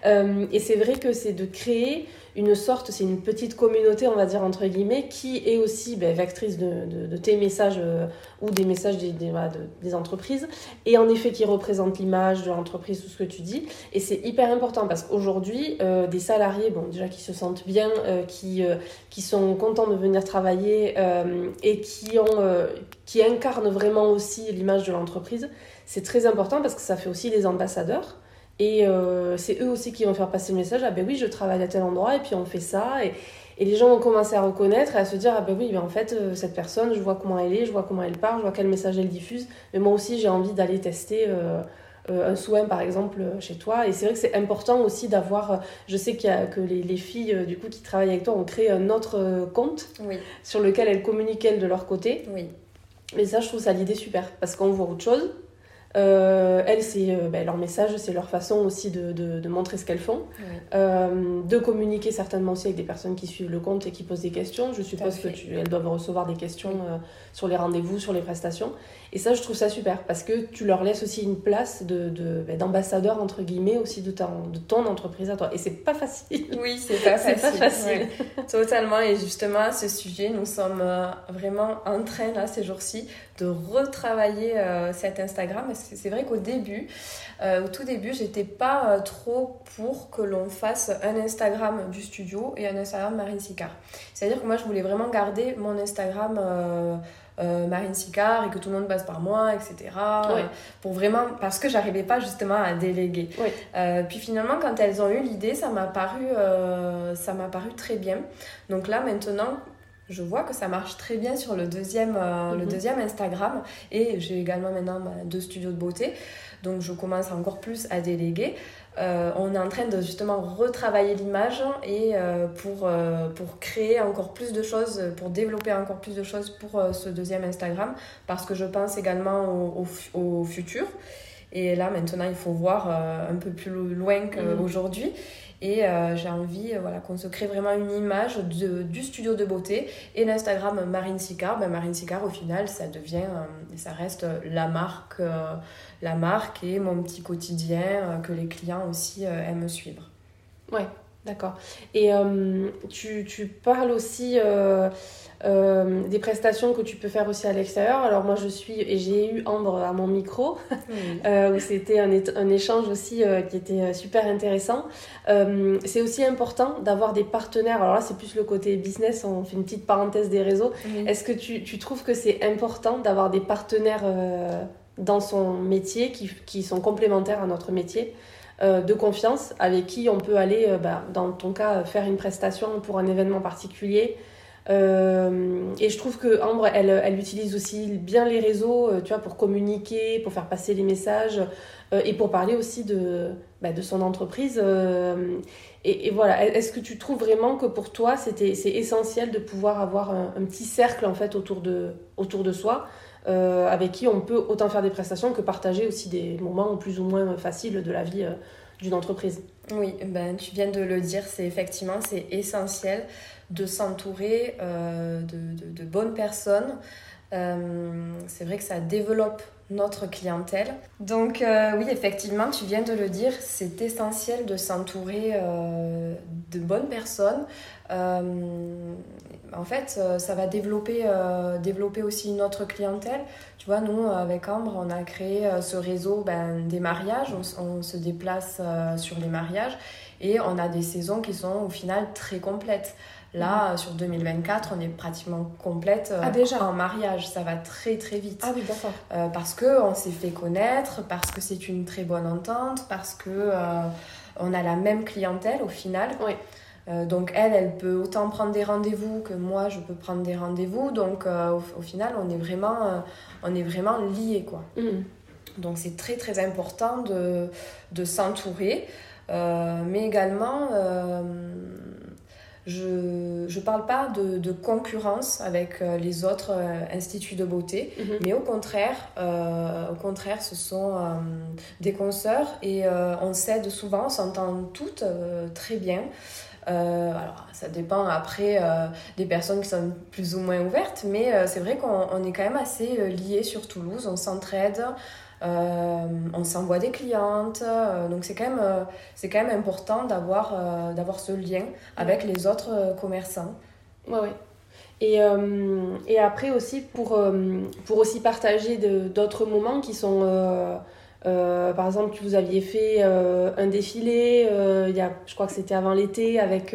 Speaker 1: Euh, et c'est vrai que c'est de créer une sorte, c'est une petite communauté, on va dire entre guillemets, qui est aussi ben, vectrice de, tes messages euh, ou des messages des, entreprises, et en effet qui représente l'image de l'entreprise, tout ce que tu dis. Et c'est hyper important parce qu'aujourd'hui, euh, des salariés, bon, déjà qui se sentent bien, qui, qui sont contents de venir travailler et qui, ont, qui incarnent vraiment aussi l'image de l'entreprise, c'est très important parce que ça fait aussi des ambassadeurs. Et euh, c'est eux aussi qui vont faire passer le message ah ben oui, je travaille à tel endroit et puis on fait ça. Et, Et les gens vont commencer à reconnaître et à se dire Ah ben oui, ben en fait, euh, cette personne, je vois comment elle est, je vois comment elle parle, je vois quel message elle diffuse. Mais moi aussi, j'ai envie d'aller tester. Euh, un soin par exemple chez toi et c'est vrai que c'est important aussi d'avoir je sais qu'il y a que les, les filles du coup qui travaillent avec toi ont créé un autre compte sur lequel elles communiquent elles de leur côté
Speaker 2: oui.
Speaker 1: et ça je trouve ça l'idée super parce qu'on voit autre chose euh, elles, c'est euh, ben, leur message, c'est leur façon aussi de, de, montrer ce qu'elles font, euh, de communiquer certainement aussi avec des personnes qui suivent le compte et qui posent des questions. Je suppose qu'elles doivent recevoir des questions sur les rendez-vous, sur les prestations. Et ça, je trouve ça super parce que tu leur laisses aussi une place de, de ben, d'ambassadeur entre guillemets aussi de, ton, de ton entreprise à toi. Et c'est pas facile.
Speaker 2: Oui, c'est pas facile. pas facile. Totalement. Et justement, à ce sujet, nous sommes vraiment en train là ces jours-ci de retravailler cet Instagram c'est vrai qu'au début, euh, au tout début, j'étais pas euh, trop pour que l'on fasse un Instagram du studio et un Instagram Marine Sicard. C'est-à-dire que moi, je voulais vraiment garder mon Instagram euh, Marine Sicard et que tout le monde passe par moi, etc. pour vraiment, parce que j'arrivais pas justement à déléguer. puis finalement, quand elles ont eu l'idée, ça m'a paru, ça m'a paru très bien. Donc là, maintenant, je vois que ça marche très bien sur le deuxième, euh, le mhm. deuxième Instagram. Et j'ai également maintenant bah, deux studios de beauté. Donc je commence encore plus à déléguer. Euh, on est en train de justement retravailler l'image et euh, pour, pour créer encore plus de choses, pour développer encore plus de choses pour ce deuxième Instagram. Parce que je pense également au, au, futur. Et là maintenant il faut voir un peu plus loin qu'aujourd'hui. Mhm. Et euh, j'ai envie euh, voilà, qu'on se crée vraiment une image de, du studio de beauté. Et l'Instagram Marine Sicard, ben Marine Sicard, au final, ça devient, euh, ça reste la marque, la marque et mon petit quotidien que les clients aussi aiment suivre.
Speaker 1: Ouais, d'accord. Et tu, tu, parles aussi des prestations que tu peux faire aussi à l'extérieur. Alors moi je suis, et j'ai eu Ambre à mon micro, euh, où c'était un, un, échange aussi euh, qui était super intéressant. c'est aussi important d'avoir des partenaires. Alors là c'est plus le côté business, on fait une petite parenthèse des réseaux. Est-ce que tu, tu, trouves que c'est important d'avoir des partenaires dans son métier qui, qui, sont complémentaires à notre métier de confiance avec qui on peut aller, bah, dans ton cas, faire une prestation pour un événement particulier, euh, et je trouve que Ambre, elle, elle, utilise aussi bien les réseaux, euh, tu vois, pour communiquer, pour faire passer les messages euh, et pour parler aussi de, bah, de son entreprise. Et, voilà, est-ce que tu trouves vraiment que pour toi, c'était, c'est essentiel de pouvoir avoir un, petit cercle en fait autour de, autour de soi avec qui on peut autant faire des prestations que partager aussi des moments plus ou moins faciles de la vie d'une entreprise?
Speaker 2: Oui, ben, tu viens de le dire, c'est effectivement, c'est essentiel de s'entourer euh, de, bonnes personnes. Euh, c'est vrai que ça développe notre clientèle. Donc euh, oui, effectivement, tu viens de le dire, c'est essentiel de s'entourer de bonnes personnes. en fait, ça va développer, développer aussi notre clientèle. Tu vois, nous, avec Ambre, on a créé ce réseau ben, des mariages. On se déplace sur les mariages et on a des saisons qui sont au final très complètes. Là, sur 2024, on est pratiquement complète
Speaker 1: euh, ah, déjà
Speaker 2: en mariage. Ça va très très vite.
Speaker 1: Ah oui, d'accord.
Speaker 2: Euh, parce qu'on s'est fait connaître, parce que c'est une très bonne entente, parce que euh, on a la même clientèle au final.
Speaker 1: Oui.
Speaker 2: donc elle, elle peut autant prendre des rendez-vous que moi, je peux prendre des rendez-vous. Donc au, final, on est vraiment, on est vraiment liés. Quoi.
Speaker 1: Mmh.
Speaker 2: Donc c'est très très important de, de s'entourer. Mais également je ne parle pas de, de, concurrence avec euh, les autres euh, instituts de beauté, mhm. mais au contraire, euh, au contraire, ce sont des consoeurs et on s'aide souvent, on s'entend toutes très bien. alors, ça dépend après des personnes qui sont plus ou moins ouvertes, mais c'est vrai qu'on est quand même assez liés sur Toulouse, on s'entraide. Euh, on s'envoie des clientes, euh, donc c'est quand, même, euh, c'est quand même important d'avoir, d'avoir ce lien avec les autres commerçants.
Speaker 1: Ouais, ouais. Et, et après aussi, pour, pour aussi partager d'autres moments qui sont... par exemple, vous aviez fait un défilé, il y a, je crois que c'était avant l'été, avec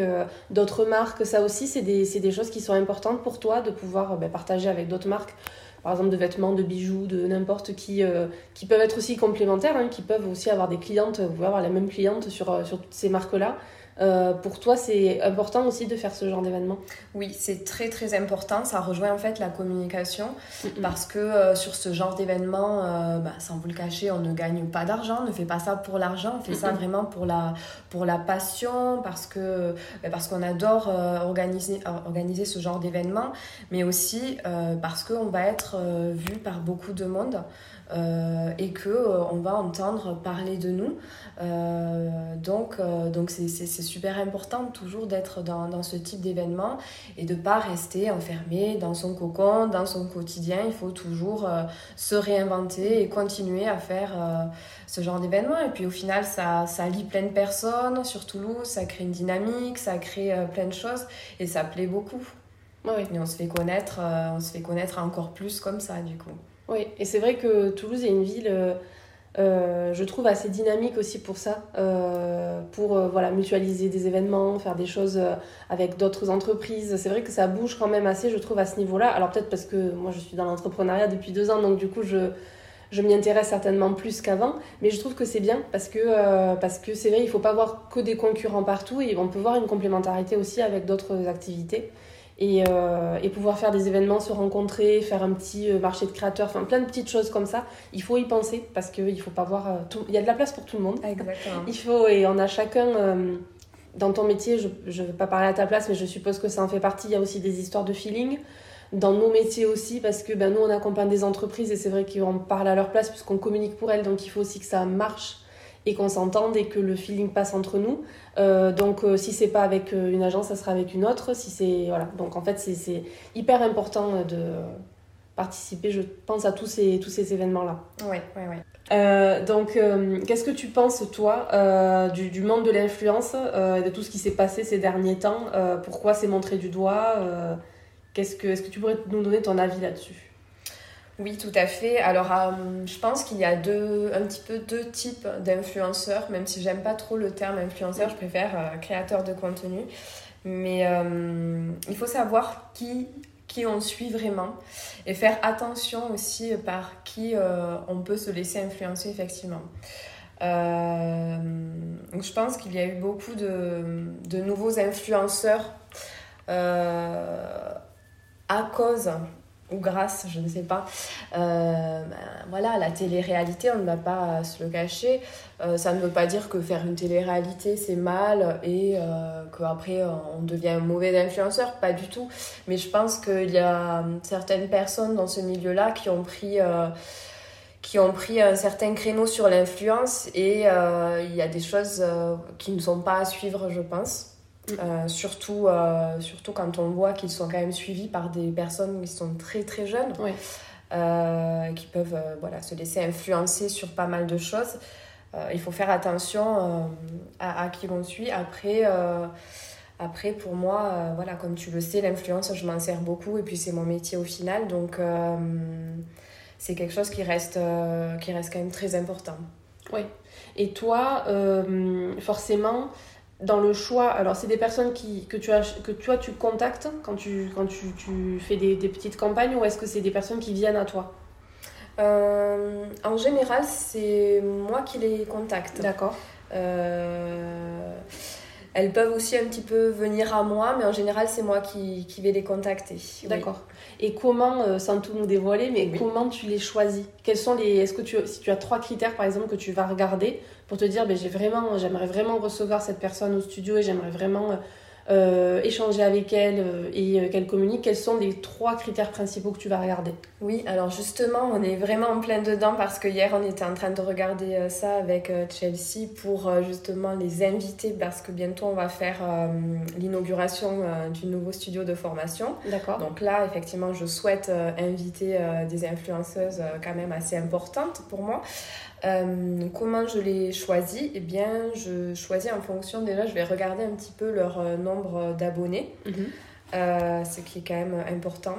Speaker 1: d'autres marques. Ça aussi, c'est des, des, choses qui sont importantes pour toi de pouvoir ben, partager avec d'autres marques par exemple de vêtements, de bijoux, de n'importe qui, euh, qui peuvent être aussi complémentaires, hein, qui peuvent aussi avoir des clientes, vous pouvez avoir la même cliente sur, euh, sur toutes ces marques-là. Euh, pour toi, c'est important aussi de faire ce genre d'événement?
Speaker 2: Oui, c'est très très important. Ça rejoint en fait la communication. Parce que euh, sur ce genre d'événement, euh, bah, sans vous le cacher, on ne gagne pas d'argent, on ne fait pas ça pour l'argent, on fait ça vraiment pour la, pour la passion, parce que bah, parce qu'on adore organiser, organiser ce genre d'événement, mais aussi parce qu'on va être vu par beaucoup de monde. Euh, et que euh, on va entendre parler de nous. Euh, donc donc c'est super important toujours d'être dans, dans, ce type d'événement et de pas rester enfermé dans son cocon, dans son quotidien. Il faut toujours se réinventer et continuer à faire ce genre d'événement. Et puis au final, ça, ça lie plein de personnes sur Toulouse, ça crée une dynamique, ça crée plein de choses et ça plaît beaucoup. Oui. Et on se fait connaître, on se fait connaître encore plus comme ça du coup.
Speaker 1: Oui, et c'est vrai que Toulouse est une ville, euh, euh, je trouve, assez dynamique aussi pour ça, euh, pour voilà, mutualiser des événements, faire des choses avec d'autres entreprises. C'est vrai que ça bouge quand même assez, je trouve, à ce niveau-là. Alors peut-être parce que moi, je suis dans l'entrepreneuriat depuis deux ans, donc du coup, je, je m'y intéresse certainement plus qu'avant, mais je trouve que c'est bien parce que c'est vrai, il faut pas voir que des concurrents partout et on peut voir une complémentarité aussi avec d'autres activités. Euh, et, pouvoir faire des événements, se rencontrer, faire un petit euh, marché de créateurs, enfin plein de petites choses comme ça. Il faut y penser parce qu'il faut pas voir euh, tout. Il y a de la place pour tout le monde.
Speaker 2: Exactement.
Speaker 1: Il faut et on a chacun dans ton métier. Je ne vais pas parler à ta place, mais je suppose que ça en fait partie. Il y a aussi des histoires de feeling dans nos métiers aussi parce que ben, nous on accompagne des entreprises et c'est vrai qu'on parle à leur place puisqu'on communique pour elles donc il faut aussi que ça marche et qu'on s'entende et que le feeling passe entre nous. Euh, donc euh, si c'est pas avec euh, une agence, ça sera avec une autre. Si c'est voilà. Donc en fait c'est hyper important de participer, je pense, à tous ces, tous ces événements-là.
Speaker 2: Oui, oui, oui.
Speaker 1: donc, qu'est-ce que tu penses, toi, du, du, monde de l'influence, de tout ce qui s'est passé ces derniers temps? Pourquoi c'est montré du doigt? Qu'est-ce que, Est-ce que tu pourrais nous donner ton avis là-dessus?
Speaker 2: Oui, tout à fait. Alors, euh, je pense qu'il y a deux, un petit peu deux types d'influenceurs, même si j'aime pas trop le terme influenceur, je préfère euh, créateur de contenu. Mais euh, il faut savoir qui, on suit vraiment et faire attention aussi par qui on peut se laisser influencer effectivement. je pense qu'il y a eu beaucoup de, de nouveaux influenceurs à cause ou grâce, je ne sais pas. Euh, ben, voilà, la télé-réalité, on ne va pas se le cacher. Euh, ça ne veut pas dire que faire une télé-réalité, c'est mal et euh, qu'après, on devient un mauvais influenceur. Pas du tout. Mais je pense qu'il y a certaines personnes dans ce milieu-là qui ont pris... qui ont pris un certain créneau sur l'influence et il y a des choses qui ne sont pas à suivre, je pense. Euh, surtout, euh, surtout quand on voit qu'ils sont quand même suivis par des personnes qui sont très très jeunes, euh, qui peuvent voilà, se laisser influencer sur pas mal de choses. il faut faire attention à, à, qui l'on suit. Après, après pour moi, voilà, comme tu le sais, l'influence, je m'en sers beaucoup et puis c'est mon métier au final. Donc c'est quelque chose qui reste, qui reste quand même très important.
Speaker 1: Oui. Et toi, forcément, dans le choix, alors c'est des personnes qui, que, tu as, que toi tu contactes quand tu, quand tu, tu fais des, des, petites campagnes ou est-ce que c'est des personnes qui viennent à toi?
Speaker 2: Euh, En général, c'est moi qui les contacte.
Speaker 1: D'accord.
Speaker 2: Euh, elles peuvent aussi un petit peu venir à moi, mais en général, c'est moi qui, qui, vais les contacter.
Speaker 1: D'accord. Et comment, euh, sans tout nous dévoiler, mais comment tu les choisis? Quels sont les Est-ce que tu, si tu as trois critères, par exemple, que tu vas regarder pour te dire, ben, j'ai vraiment, j'aimerais vraiment recevoir cette personne au studio et j'aimerais vraiment euh, euh, échanger avec elle euh, et euh, qu'elle communique, quels sont les trois critères principaux que tu vas regarder?
Speaker 2: Oui, alors justement, on est vraiment en plein dedans parce que hier, on était en train de regarder ça avec Chelsea pour justement les inviter parce que bientôt, on va faire l'inauguration du nouveau studio de formation.
Speaker 1: D'accord.
Speaker 2: Donc là, effectivement, je souhaite inviter des influenceuses quand même assez importantes pour moi. Euh, comment je les choisis? Eh bien, je choisis en fonction, déjà, je vais regarder un petit peu leur euh, nombre d'abonnés, mhm. euh, ce qui est quand même important.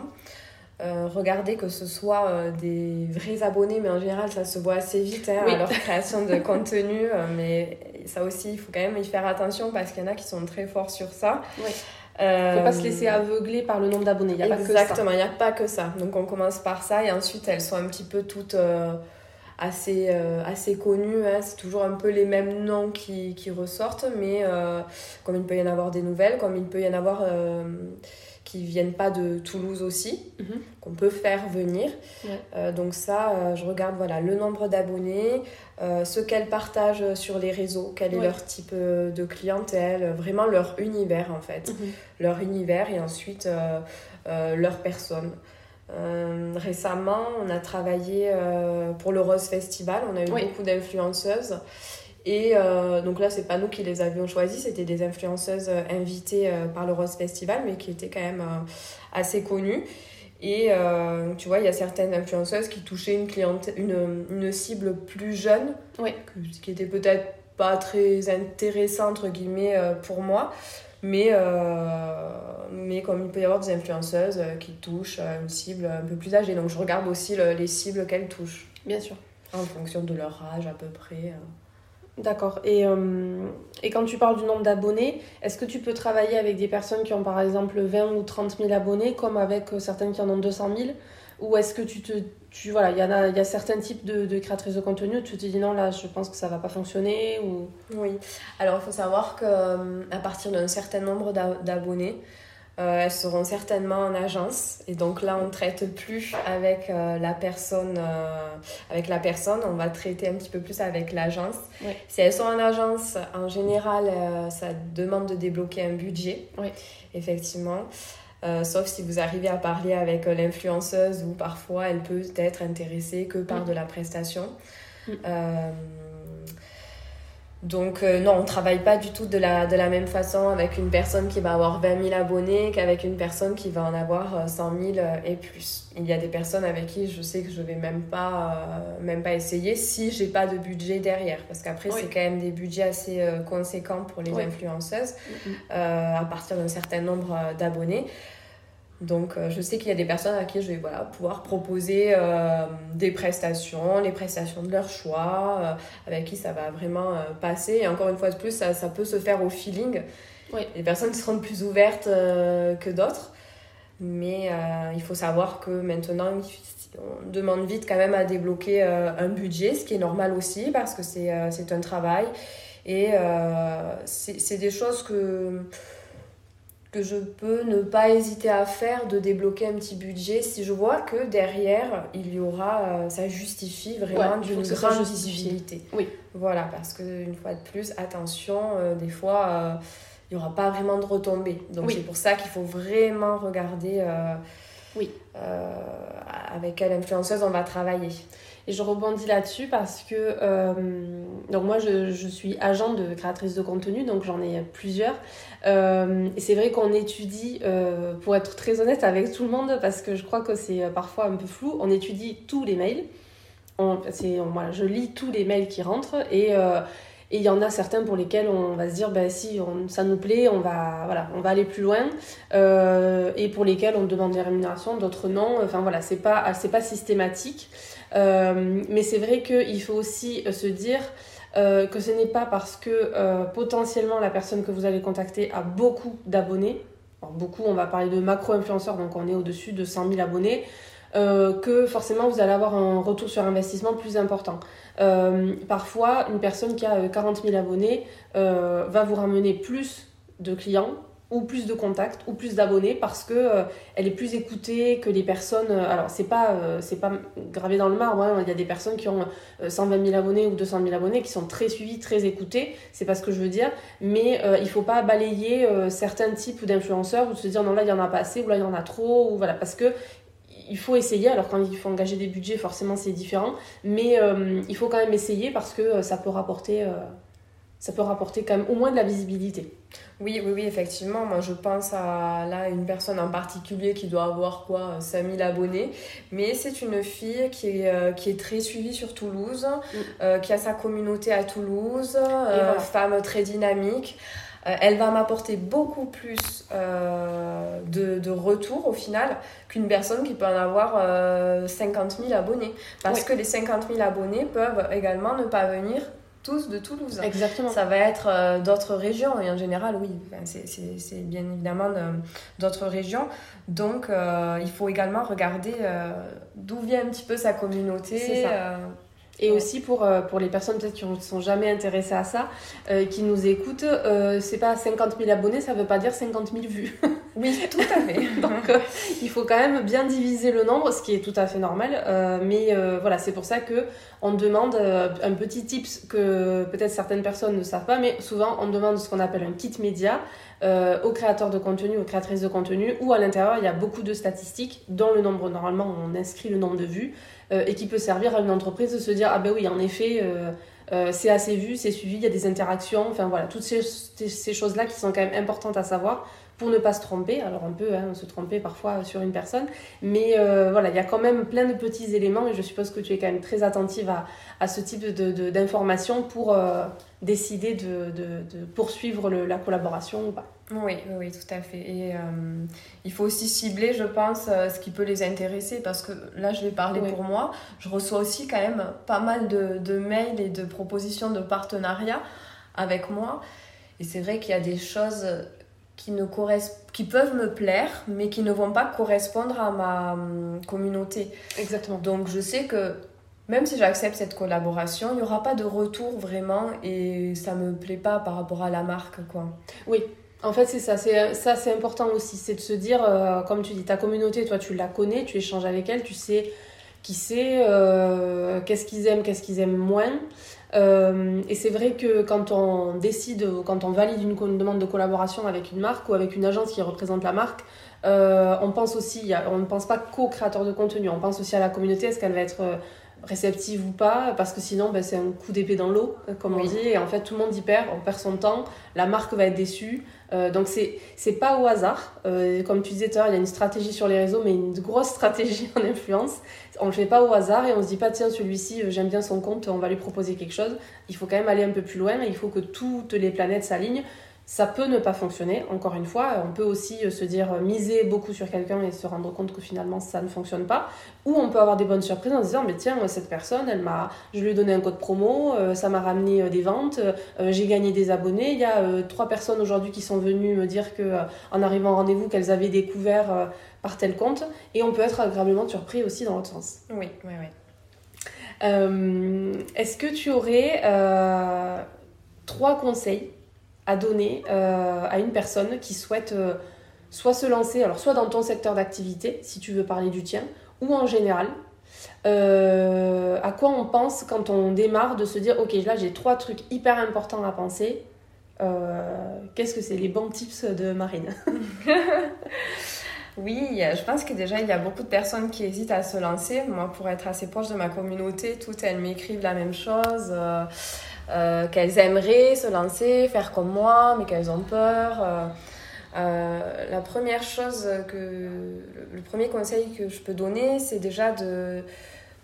Speaker 2: regarder que ce soit des vrais abonnés, mais en général, ça se voit assez vite hein, à leur création de contenu. mais ça aussi, il faut quand même y faire attention parce qu'il y en a qui sont très forts sur ça.
Speaker 1: Oui. Il ne faut pas se laisser aveugler par le nombre d'abonnés.
Speaker 2: Exactement, il n'y a pas que ça. Donc on commence par ça et ensuite elles sont un petit peu toutes assez, assez connus. Hein. C'est toujours un peu les mêmes noms qui, qui ressortent, mais comme il peut y en avoir des nouvelles, comme il peut y en avoir qui viennent pas de Toulouse aussi, mhm. qu'on peut faire venir. Euh, donc ça, euh, je regarde voilà, le nombre d'abonnés, euh, ce qu'elles partagent sur les réseaux, quel est leur type de clientèle, vraiment leur univers en fait. Mhm. Leur univers et ensuite leur personne. Récemment, on a travaillé pour le Rose Festival, on a eu beaucoup d'influenceuses. Et euh, donc là, c'est pas nous qui les avions choisis, c'était des influenceuses euh, invitées euh, par le Rose Festival, mais qui étaient quand même assez connues. Et tu vois, il y a certaines influenceuses qui touchaient une, cliente, une, une cible plus jeune, ce qui était peut-être pas très intéressant, entre guillemets, pour moi. Mais, mais comme il peut y avoir des influenceuses qui touchent une cible un peu plus âgée. Donc je regarde aussi les cibles qu'elles touchent.
Speaker 1: Bien sûr.
Speaker 2: En fonction de leur âge à peu près.
Speaker 1: D'accord. Et, euh, et quand tu parles du nombre d'abonnés, est-ce que tu peux travailler avec des personnes qui ont par exemple 20 ou 30 000 abonnés, comme avec euh, certaines qui en ont 200 000 Ou est-ce que tu te. Tu, voilà, il y, a, y a certains types de, de créatrices de contenu où tu te dis non, là, je pense que ça va pas fonctionner ou...
Speaker 2: Oui. Alors, il faut savoir qu'à euh, partir d'un certain nombre d'abonnés, euh, elles seront certainement en agence et donc là on ne traite plus avec euh, la personne euh, avec la personne on va traiter un petit peu plus avec l'agence. Si elles sont en agence en général ça demande de débloquer un budget.
Speaker 1: Oui.
Speaker 2: effectivement sauf si vous arrivez à parler avec l'influenceuse où parfois elle peut être intéressée que par mm. de la prestation mm. Donc euh, non, on ne travaille pas du tout de la, de la même façon avec une personne qui va avoir 20 000 abonnés qu'avec une personne qui va en avoir 100 euh, 000 euh, et plus. Il y a des personnes avec qui je sais que je vais même pas, même pas essayer si j'ai pas de budget derrière. Parce qu'après, c'est quand même des budgets assez conséquents pour les influenceuses mm, mm. à partir d'un certain nombre d'abonnés. Donc, euh, je sais qu'il y a des personnes à qui je vais voilà, pouvoir proposer euh, des prestations, les prestations de leur choix, euh, avec qui ça va vraiment passer. Et encore une fois de plus, ça, ça peut se faire au feeling.
Speaker 1: Oui.
Speaker 2: Les personnes seront plus ouvertes que d'autres. Mais il faut savoir que maintenant, on demande vite quand même à débloquer un budget, ce qui est normal aussi parce que c'est un travail. Et c'est des choses que que je peux ne pas hésiter à faire de débloquer un petit budget si je vois que derrière il y aura euh, ça justifie vraiment d'une grande visibilité.
Speaker 1: Oui.
Speaker 2: Voilà parce que une fois de plus attention euh, des fois euh, il n'y aura pas vraiment de retombées. Donc c'est pour ça qu'il faut vraiment regarder
Speaker 1: oui.
Speaker 2: avec quelle influenceuse on va travailler.
Speaker 1: Et je rebondis là-dessus parce que euh, donc moi je, je, suis agent de créatrice de contenu, donc j'en ai plusieurs. Euh, et c'est vrai qu'on étudie, euh, pour être très honnête avec tout le monde, parce que je crois que c'est parfois un peu flou, on étudie tous les mails. On, voilà, je lis tous les mails qui rentrent et il y en a certains pour lesquels on va se dire, ben, si ça nous plaît, on va, voilà, on va aller plus loin. Euh, et pour lesquels on demande des rémunérations, d'autres non. Enfin voilà, c'est pas, pas systématique. Euh, mais c'est vrai qu'il faut aussi se dire euh, que ce n'est pas parce que potentiellement la personne que vous allez contacter a beaucoup d'abonnés. Beaucoup, on va parler de macro-influenceurs, donc on est au-dessus de 100 000 abonnés. que forcément vous allez avoir un retour sur investissement plus important. Euh, parfois, une personne qui a 40 euh, 000 abonnés euh, va vous ramener plus de clients ou plus de contacts ou plus d'abonnés parce que elle est plus écoutée que les personnes alors c'est pas c'est pas gravé dans le marbre hein. il y a des personnes qui ont 120 000 abonnés ou 200 000 abonnés qui sont très suivies très écoutées c'est pas ce que je veux dire mais il faut pas balayer certains types d'influenceurs ou se dire non là il y en a pas assez ou là il y en a trop ou voilà parce que il faut essayer. Alors, quand il faut engager des budgets, forcément, c'est différent. Mais euh, il faut quand même essayer parce que euh, ça peut rapporter. Euh, ça peut rapporter quand même au moins de la visibilité.
Speaker 2: Oui, oui, oui, effectivement. Moi, je pense à là une personne en particulier qui doit avoir quoi, 5000 abonnés. Mais c'est une fille qui est, qui est très suivie sur Toulouse, mm. qui a sa communauté à Toulouse, une femme très dynamique. Euh, elle va m'apporter beaucoup plus euh, de, de retour au final qu'une personne qui peut en avoir 50 euh, 000 abonnés. Parce que les 50 000 abonnés peuvent également ne pas venir tous de Toulouse.
Speaker 1: Exactement.
Speaker 2: Ça va être d'autres régions et en général, oui, c'est bien évidemment d'autres régions. Donc, il faut également regarder d'où vient un petit peu sa communauté.
Speaker 1: Et aussi pour, euh, pour les personnes peut-être qui ne sont jamais intéressées à ça, euh, qui nous écoutent, euh, c'est pas 50 000 abonnés, ça veut pas dire 50 000 vues.
Speaker 2: oui, tout à fait.
Speaker 1: Donc il faut quand même bien diviser le nombre, ce qui est tout à fait normal. mais voilà, c'est pour ça que on demande un petit tips que peut-être certaines personnes ne savent pas, mais souvent on demande ce qu'on appelle un kit média aux créateurs de contenu, aux créatrices de contenu, où à l'intérieur il y a beaucoup de statistiques, dont le nombre, normalement on inscrit le nombre de vues. Euh, et qui peut servir à une entreprise de se dire ah ben oui en effet euh, euh, c'est assez vu, c'est suivi, il y a des interactions, enfin voilà, toutes ces, ces choses-là qui sont quand même importantes à savoir pour ne pas se tromper. Alors on peut hein, se tromper parfois sur une personne, mais voilà, il y a quand même plein de petits éléments et je suppose que tu es quand même très attentive à, à ce type d'informations de, pour décider de, de poursuivre le, la collaboration ou pas.
Speaker 2: Oui, oui, tout à fait. Et euh, il faut aussi cibler, je pense, euh, ce qui peut les intéresser parce que là, je vais parler pour moi. Je reçois aussi quand même pas mal de, de mails et de propositions de partenariat avec moi. Et c'est vrai qu'il y a des choses qui, ne qui peuvent me plaire, mais qui ne vont pas correspondre à ma hum, communauté.
Speaker 1: Exactement.
Speaker 2: Donc je sais que même si j'accepte cette collaboration, il n'y aura pas de retour vraiment et ça me plaît pas par rapport à la marque, quoi.
Speaker 1: Oui, en fait, c'est ça. C'est, ça, c'est important aussi. C'est de se dire, euh, comme tu dis, ta communauté, toi, tu la connais, tu échanges avec elle, tu sais qui c'est, euh, qu'est-ce qu'ils aiment, qu'est-ce qu'ils aiment moins. Euh, et c'est vrai que quand on décide, quand on valide une, demande de collaboration avec une marque ou avec une agence qui représente la marque, on pense aussi, on ne pense pas qu'au créateur de contenu, on pense aussi à la communauté, est-ce qu'elle va être réceptive ou pas, parce que sinon ben, c'est un coup d'épée dans l'eau, comme on dit, et en fait tout le monde y perd, on perd son temps, la marque va être déçue, euh, donc c'est c'est pas au hasard, euh, comme tu disais tout à l'heure, il y a une stratégie sur les réseaux, mais une grosse stratégie en influence, on le fait pas au hasard et on se dit pas tiens celui-ci euh, j'aime bien son compte, on va lui proposer quelque chose, il faut quand même aller un peu plus loin, il faut que toutes les planètes s'alignent, ça peut ne pas fonctionner, encore une fois. On peut aussi euh, se dire euh, miser beaucoup sur quelqu'un et se rendre compte que finalement ça ne fonctionne pas. Ou on peut avoir des bonnes surprises en se disant mais tiens, cette personne, elle m'a, je lui ai donné un code promo, euh, ça m'a ramené des ventes, j'ai gagné des abonnés. Il y a trois personnes aujourd'hui qui sont venues me dire que en arrivant au rendez-vous qu'elles avaient découvert par tel compte. Et on peut être agréablement surpris aussi dans l'autre sens.
Speaker 2: Oui, oui, oui.
Speaker 1: Est-ce que tu aurais trois conseils à donner euh, à une personne qui souhaite euh, soit se lancer, alors soit dans ton secteur d'activité, si tu veux parler du tien, ou en général. Euh, à quoi on pense quand on démarre de se dire ok là j'ai trois trucs hyper importants à penser qu'est-ce que c'est les bons tips de Marine
Speaker 2: Oui, je pense que déjà il y a beaucoup de personnes qui hésitent à se lancer. Moi, pour être assez proche de ma communauté, toutes elles m'écrivent la même chose. Euh, qu'elles aimeraient se lancer, faire comme moi, mais qu'elles ont peur. Euh, euh, la première chose que, le premier conseil que je peux donner, c'est déjà de,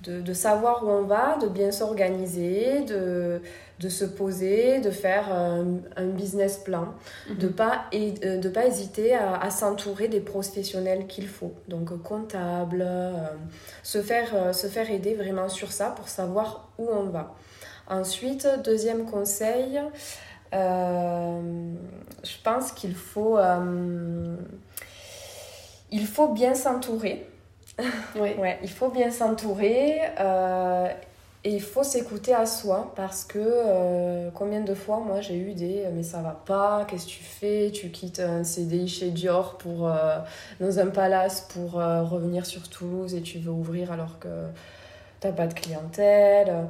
Speaker 2: de, de, savoir où on va, de bien s'organiser, de, de se poser, de faire un, un business plan, mhm. de pas de pas hésiter à, à s'entourer des professionnels qu'il faut, donc comptable, se faire se faire aider vraiment sur ça pour savoir où on va. Ensuite, deuxième conseil, euh, je pense qu'il faut, euh, il faut bien s'entourer. Oui. ouais, il faut bien s'entourer euh, et il faut s'écouter à soi parce que combien de fois moi j'ai eu des mais ça va pas, qu'est-ce que tu fais? Tu quittes un CDI chez Dior pour, dans un palace pour revenir sur Toulouse et tu veux ouvrir alors que t'as pas de clientèle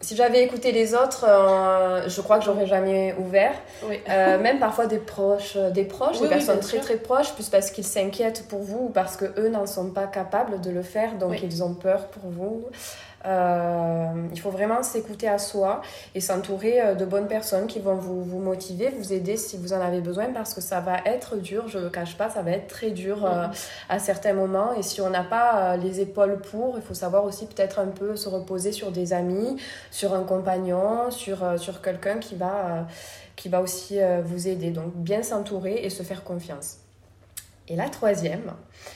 Speaker 2: si j'avais écouté les autres, euh, je crois que j'aurais jamais ouvert. Euh, même parfois des proches, euh, des proches, des personnes très très proches, plus parce qu'ils s'inquiètent pour vous ou parce que eux n'en sont pas capables de le faire, donc ils ont peur pour vous. Euh, il faut vraiment s'écouter à soi et s'entourer euh, de bonnes personnes qui vont vous, vous, motiver, vous aider si vous en avez besoin parce que ça va être dur, je ne le cache pas, ça va être très dur euh, à certains moments et si on n'a pas les épaules pour, il faut savoir aussi peut-être un peu se reposer sur des amis, sur un compagnon, sur, sur quelqu'un qui va, qui va aussi vous aider. Donc bien s'entourer et se faire confiance. Et la troisième,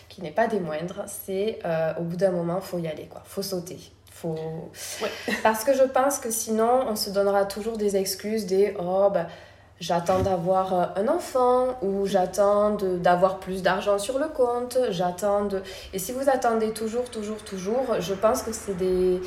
Speaker 2: qui n'est pas des moindres, c'est au bout d'un moment, il faut y aller, quoi. faut sauter. Parce que je pense que sinon, on se donnera toujours des excuses, des oh, bah, j'attends d'avoir un enfant ou j'attends d'avoir plus d'argent sur le compte, j'attends de... Et si vous attendez toujours, toujours, toujours, je pense que c'est des...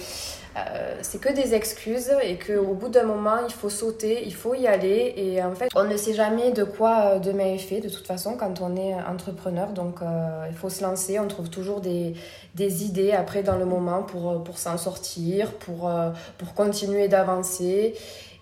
Speaker 2: Euh, c'est que des excuses et qu'au bout d'un moment, il faut sauter, il faut y aller. Et en fait, on ne sait jamais de quoi euh, demain est fait, de toute façon, quand on est entrepreneur. Donc, euh, il faut se lancer. On trouve toujours des, des idées après dans le moment pour, pour s'en sortir, pour, pour continuer d'avancer.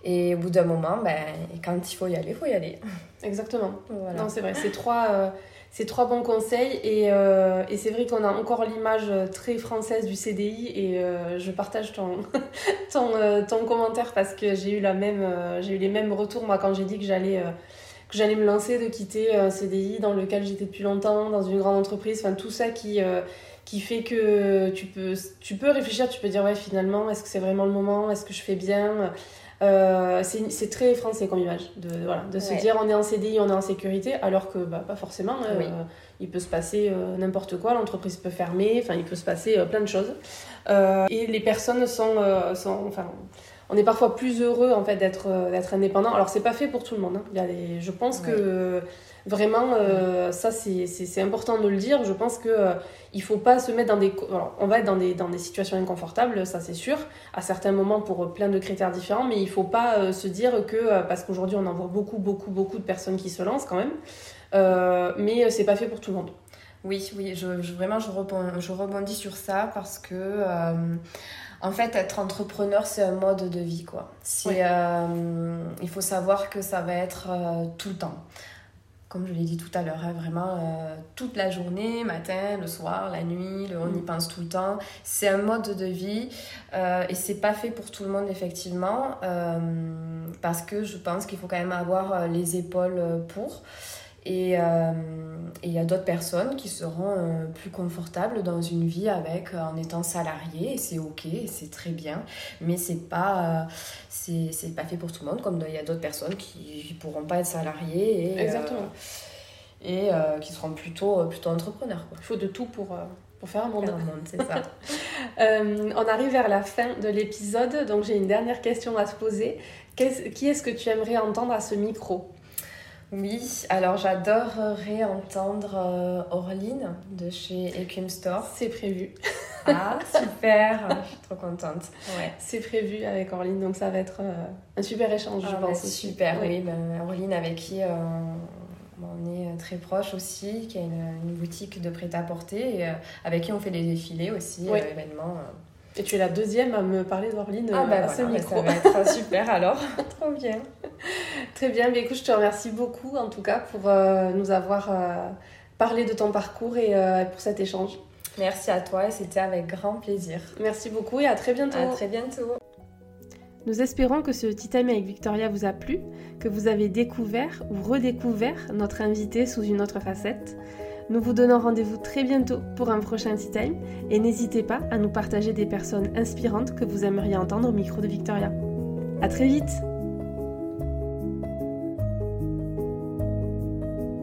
Speaker 2: Et au bout d'un moment, ben, quand il faut y aller, il faut y aller.
Speaker 1: Exactement. Non, c'est vrai. C'est trois ces trois bons conseils. Et, euh, et c'est vrai qu'on a encore l'image très française du CDI et euh, je partage ton, ton, euh, ton, commentaire parce que j'ai eu, la eu les mêmes retours moi quand j'ai dit que j'allais que me lancer, de quitter un CDI dans lequel j'étais depuis longtemps, dans une grande entreprise, enfin tout ça qui, qui fait que tu peux, tu peux réfléchir, tu peux dire ouais finalement est-ce que c'est vraiment le moment, est-ce que je fais bien? Euh, c'est très français comme image, de, voilà, de se dire on est en CDI, on est en sécurité, alors que bah, pas forcément. Hein, euh, il peut se passer euh, n'importe quoi, l'entreprise peut fermer, enfin il peut se passer plein de choses. et les personnes sont, sont enfin, on est parfois plus heureux en fait d'être d'être indépendant. Alors c'est pas fait pour tout le monde. Hein. Il y a des, je pense que Vraiment, euh, ça c'est important de le dire. Je pense que euh, il faut pas se mettre dans des. on va être dans des, dans des situations inconfortables, ça c'est sûr, à certains moments pour plein de critères différents, mais il faut pas euh, se dire que. parce qu'aujourd'hui on en voit beaucoup, beaucoup, beaucoup de personnes qui se lancent quand même, mais c'est pas fait pour tout le monde.
Speaker 2: Oui, oui, je, vraiment je rebondis, je rebondis sur ça parce que. En fait, être entrepreneur, c'est un mode de vie, quoi. il faut savoir que ça va être tout le temps comme je l'ai dit tout à l'heure, hein, vraiment euh, toute la journée, matin, le soir, la nuit, on y mm. pense tout le temps. C'est un mode de vie euh, et c'est pas fait pour tout le monde effectivement euh, parce que je pense qu'il faut quand même avoir les épaules pour. Euh, et il y a d'autres personnes qui seront euh, plus confortables dans une vie avec euh, en étant salarié et c'est ok, c'est très bien, mais c'est pas c'est pas fait pour tout le monde comme il y a d'autres personnes qui, ne pourront pas être salariées et
Speaker 1: Exactement.
Speaker 2: et qui seront plutôt plutôt entrepreneurs.
Speaker 1: Il faut de tout pour pour faire un monde.
Speaker 2: Faire un monde, c'est ça.
Speaker 1: on arrive vers la fin de l'épisode, donc j'ai une dernière question à se poser. qui est-ce que tu aimerais entendre à ce micro?
Speaker 2: Oui, alors j'adorerais entendre euh, Orline de chez Equim Store.
Speaker 1: C'est prévu.
Speaker 2: Ah, super, je suis trop contente.
Speaker 1: Ouais. C'est prévu avec Orline, donc ça va être euh, un super échange, je ah, pense.
Speaker 2: Super, oui. Ben, Orline avec qui euh, on est très proche aussi, qui a une, boutique de prêt-à-porter, et avec qui on fait des défilés aussi, événements.
Speaker 1: Et tu es la deuxième à me parler d'Orline
Speaker 2: ah, bah, à ce micro. ça va être super alors. Trop bien.
Speaker 1: Très bien. Mais écoute, je te remercie beaucoup en tout cas pour euh, nous avoir euh, parlé de ton parcours et euh, pour cet échange.
Speaker 2: Merci à toi et c'était avec grand plaisir.
Speaker 1: Merci beaucoup et à très bientôt.
Speaker 2: À très bientôt.
Speaker 1: Nous espérons que ce Tea Time avec Victoria vous a plu, que vous avez découvert ou redécouvert notre invité sous une autre facette. Nous vous donnons rendez-vous très bientôt pour un prochain Tea Time et n'hésitez pas à nous partager des personnes inspirantes que vous aimeriez entendre au micro de Victoria. À très vite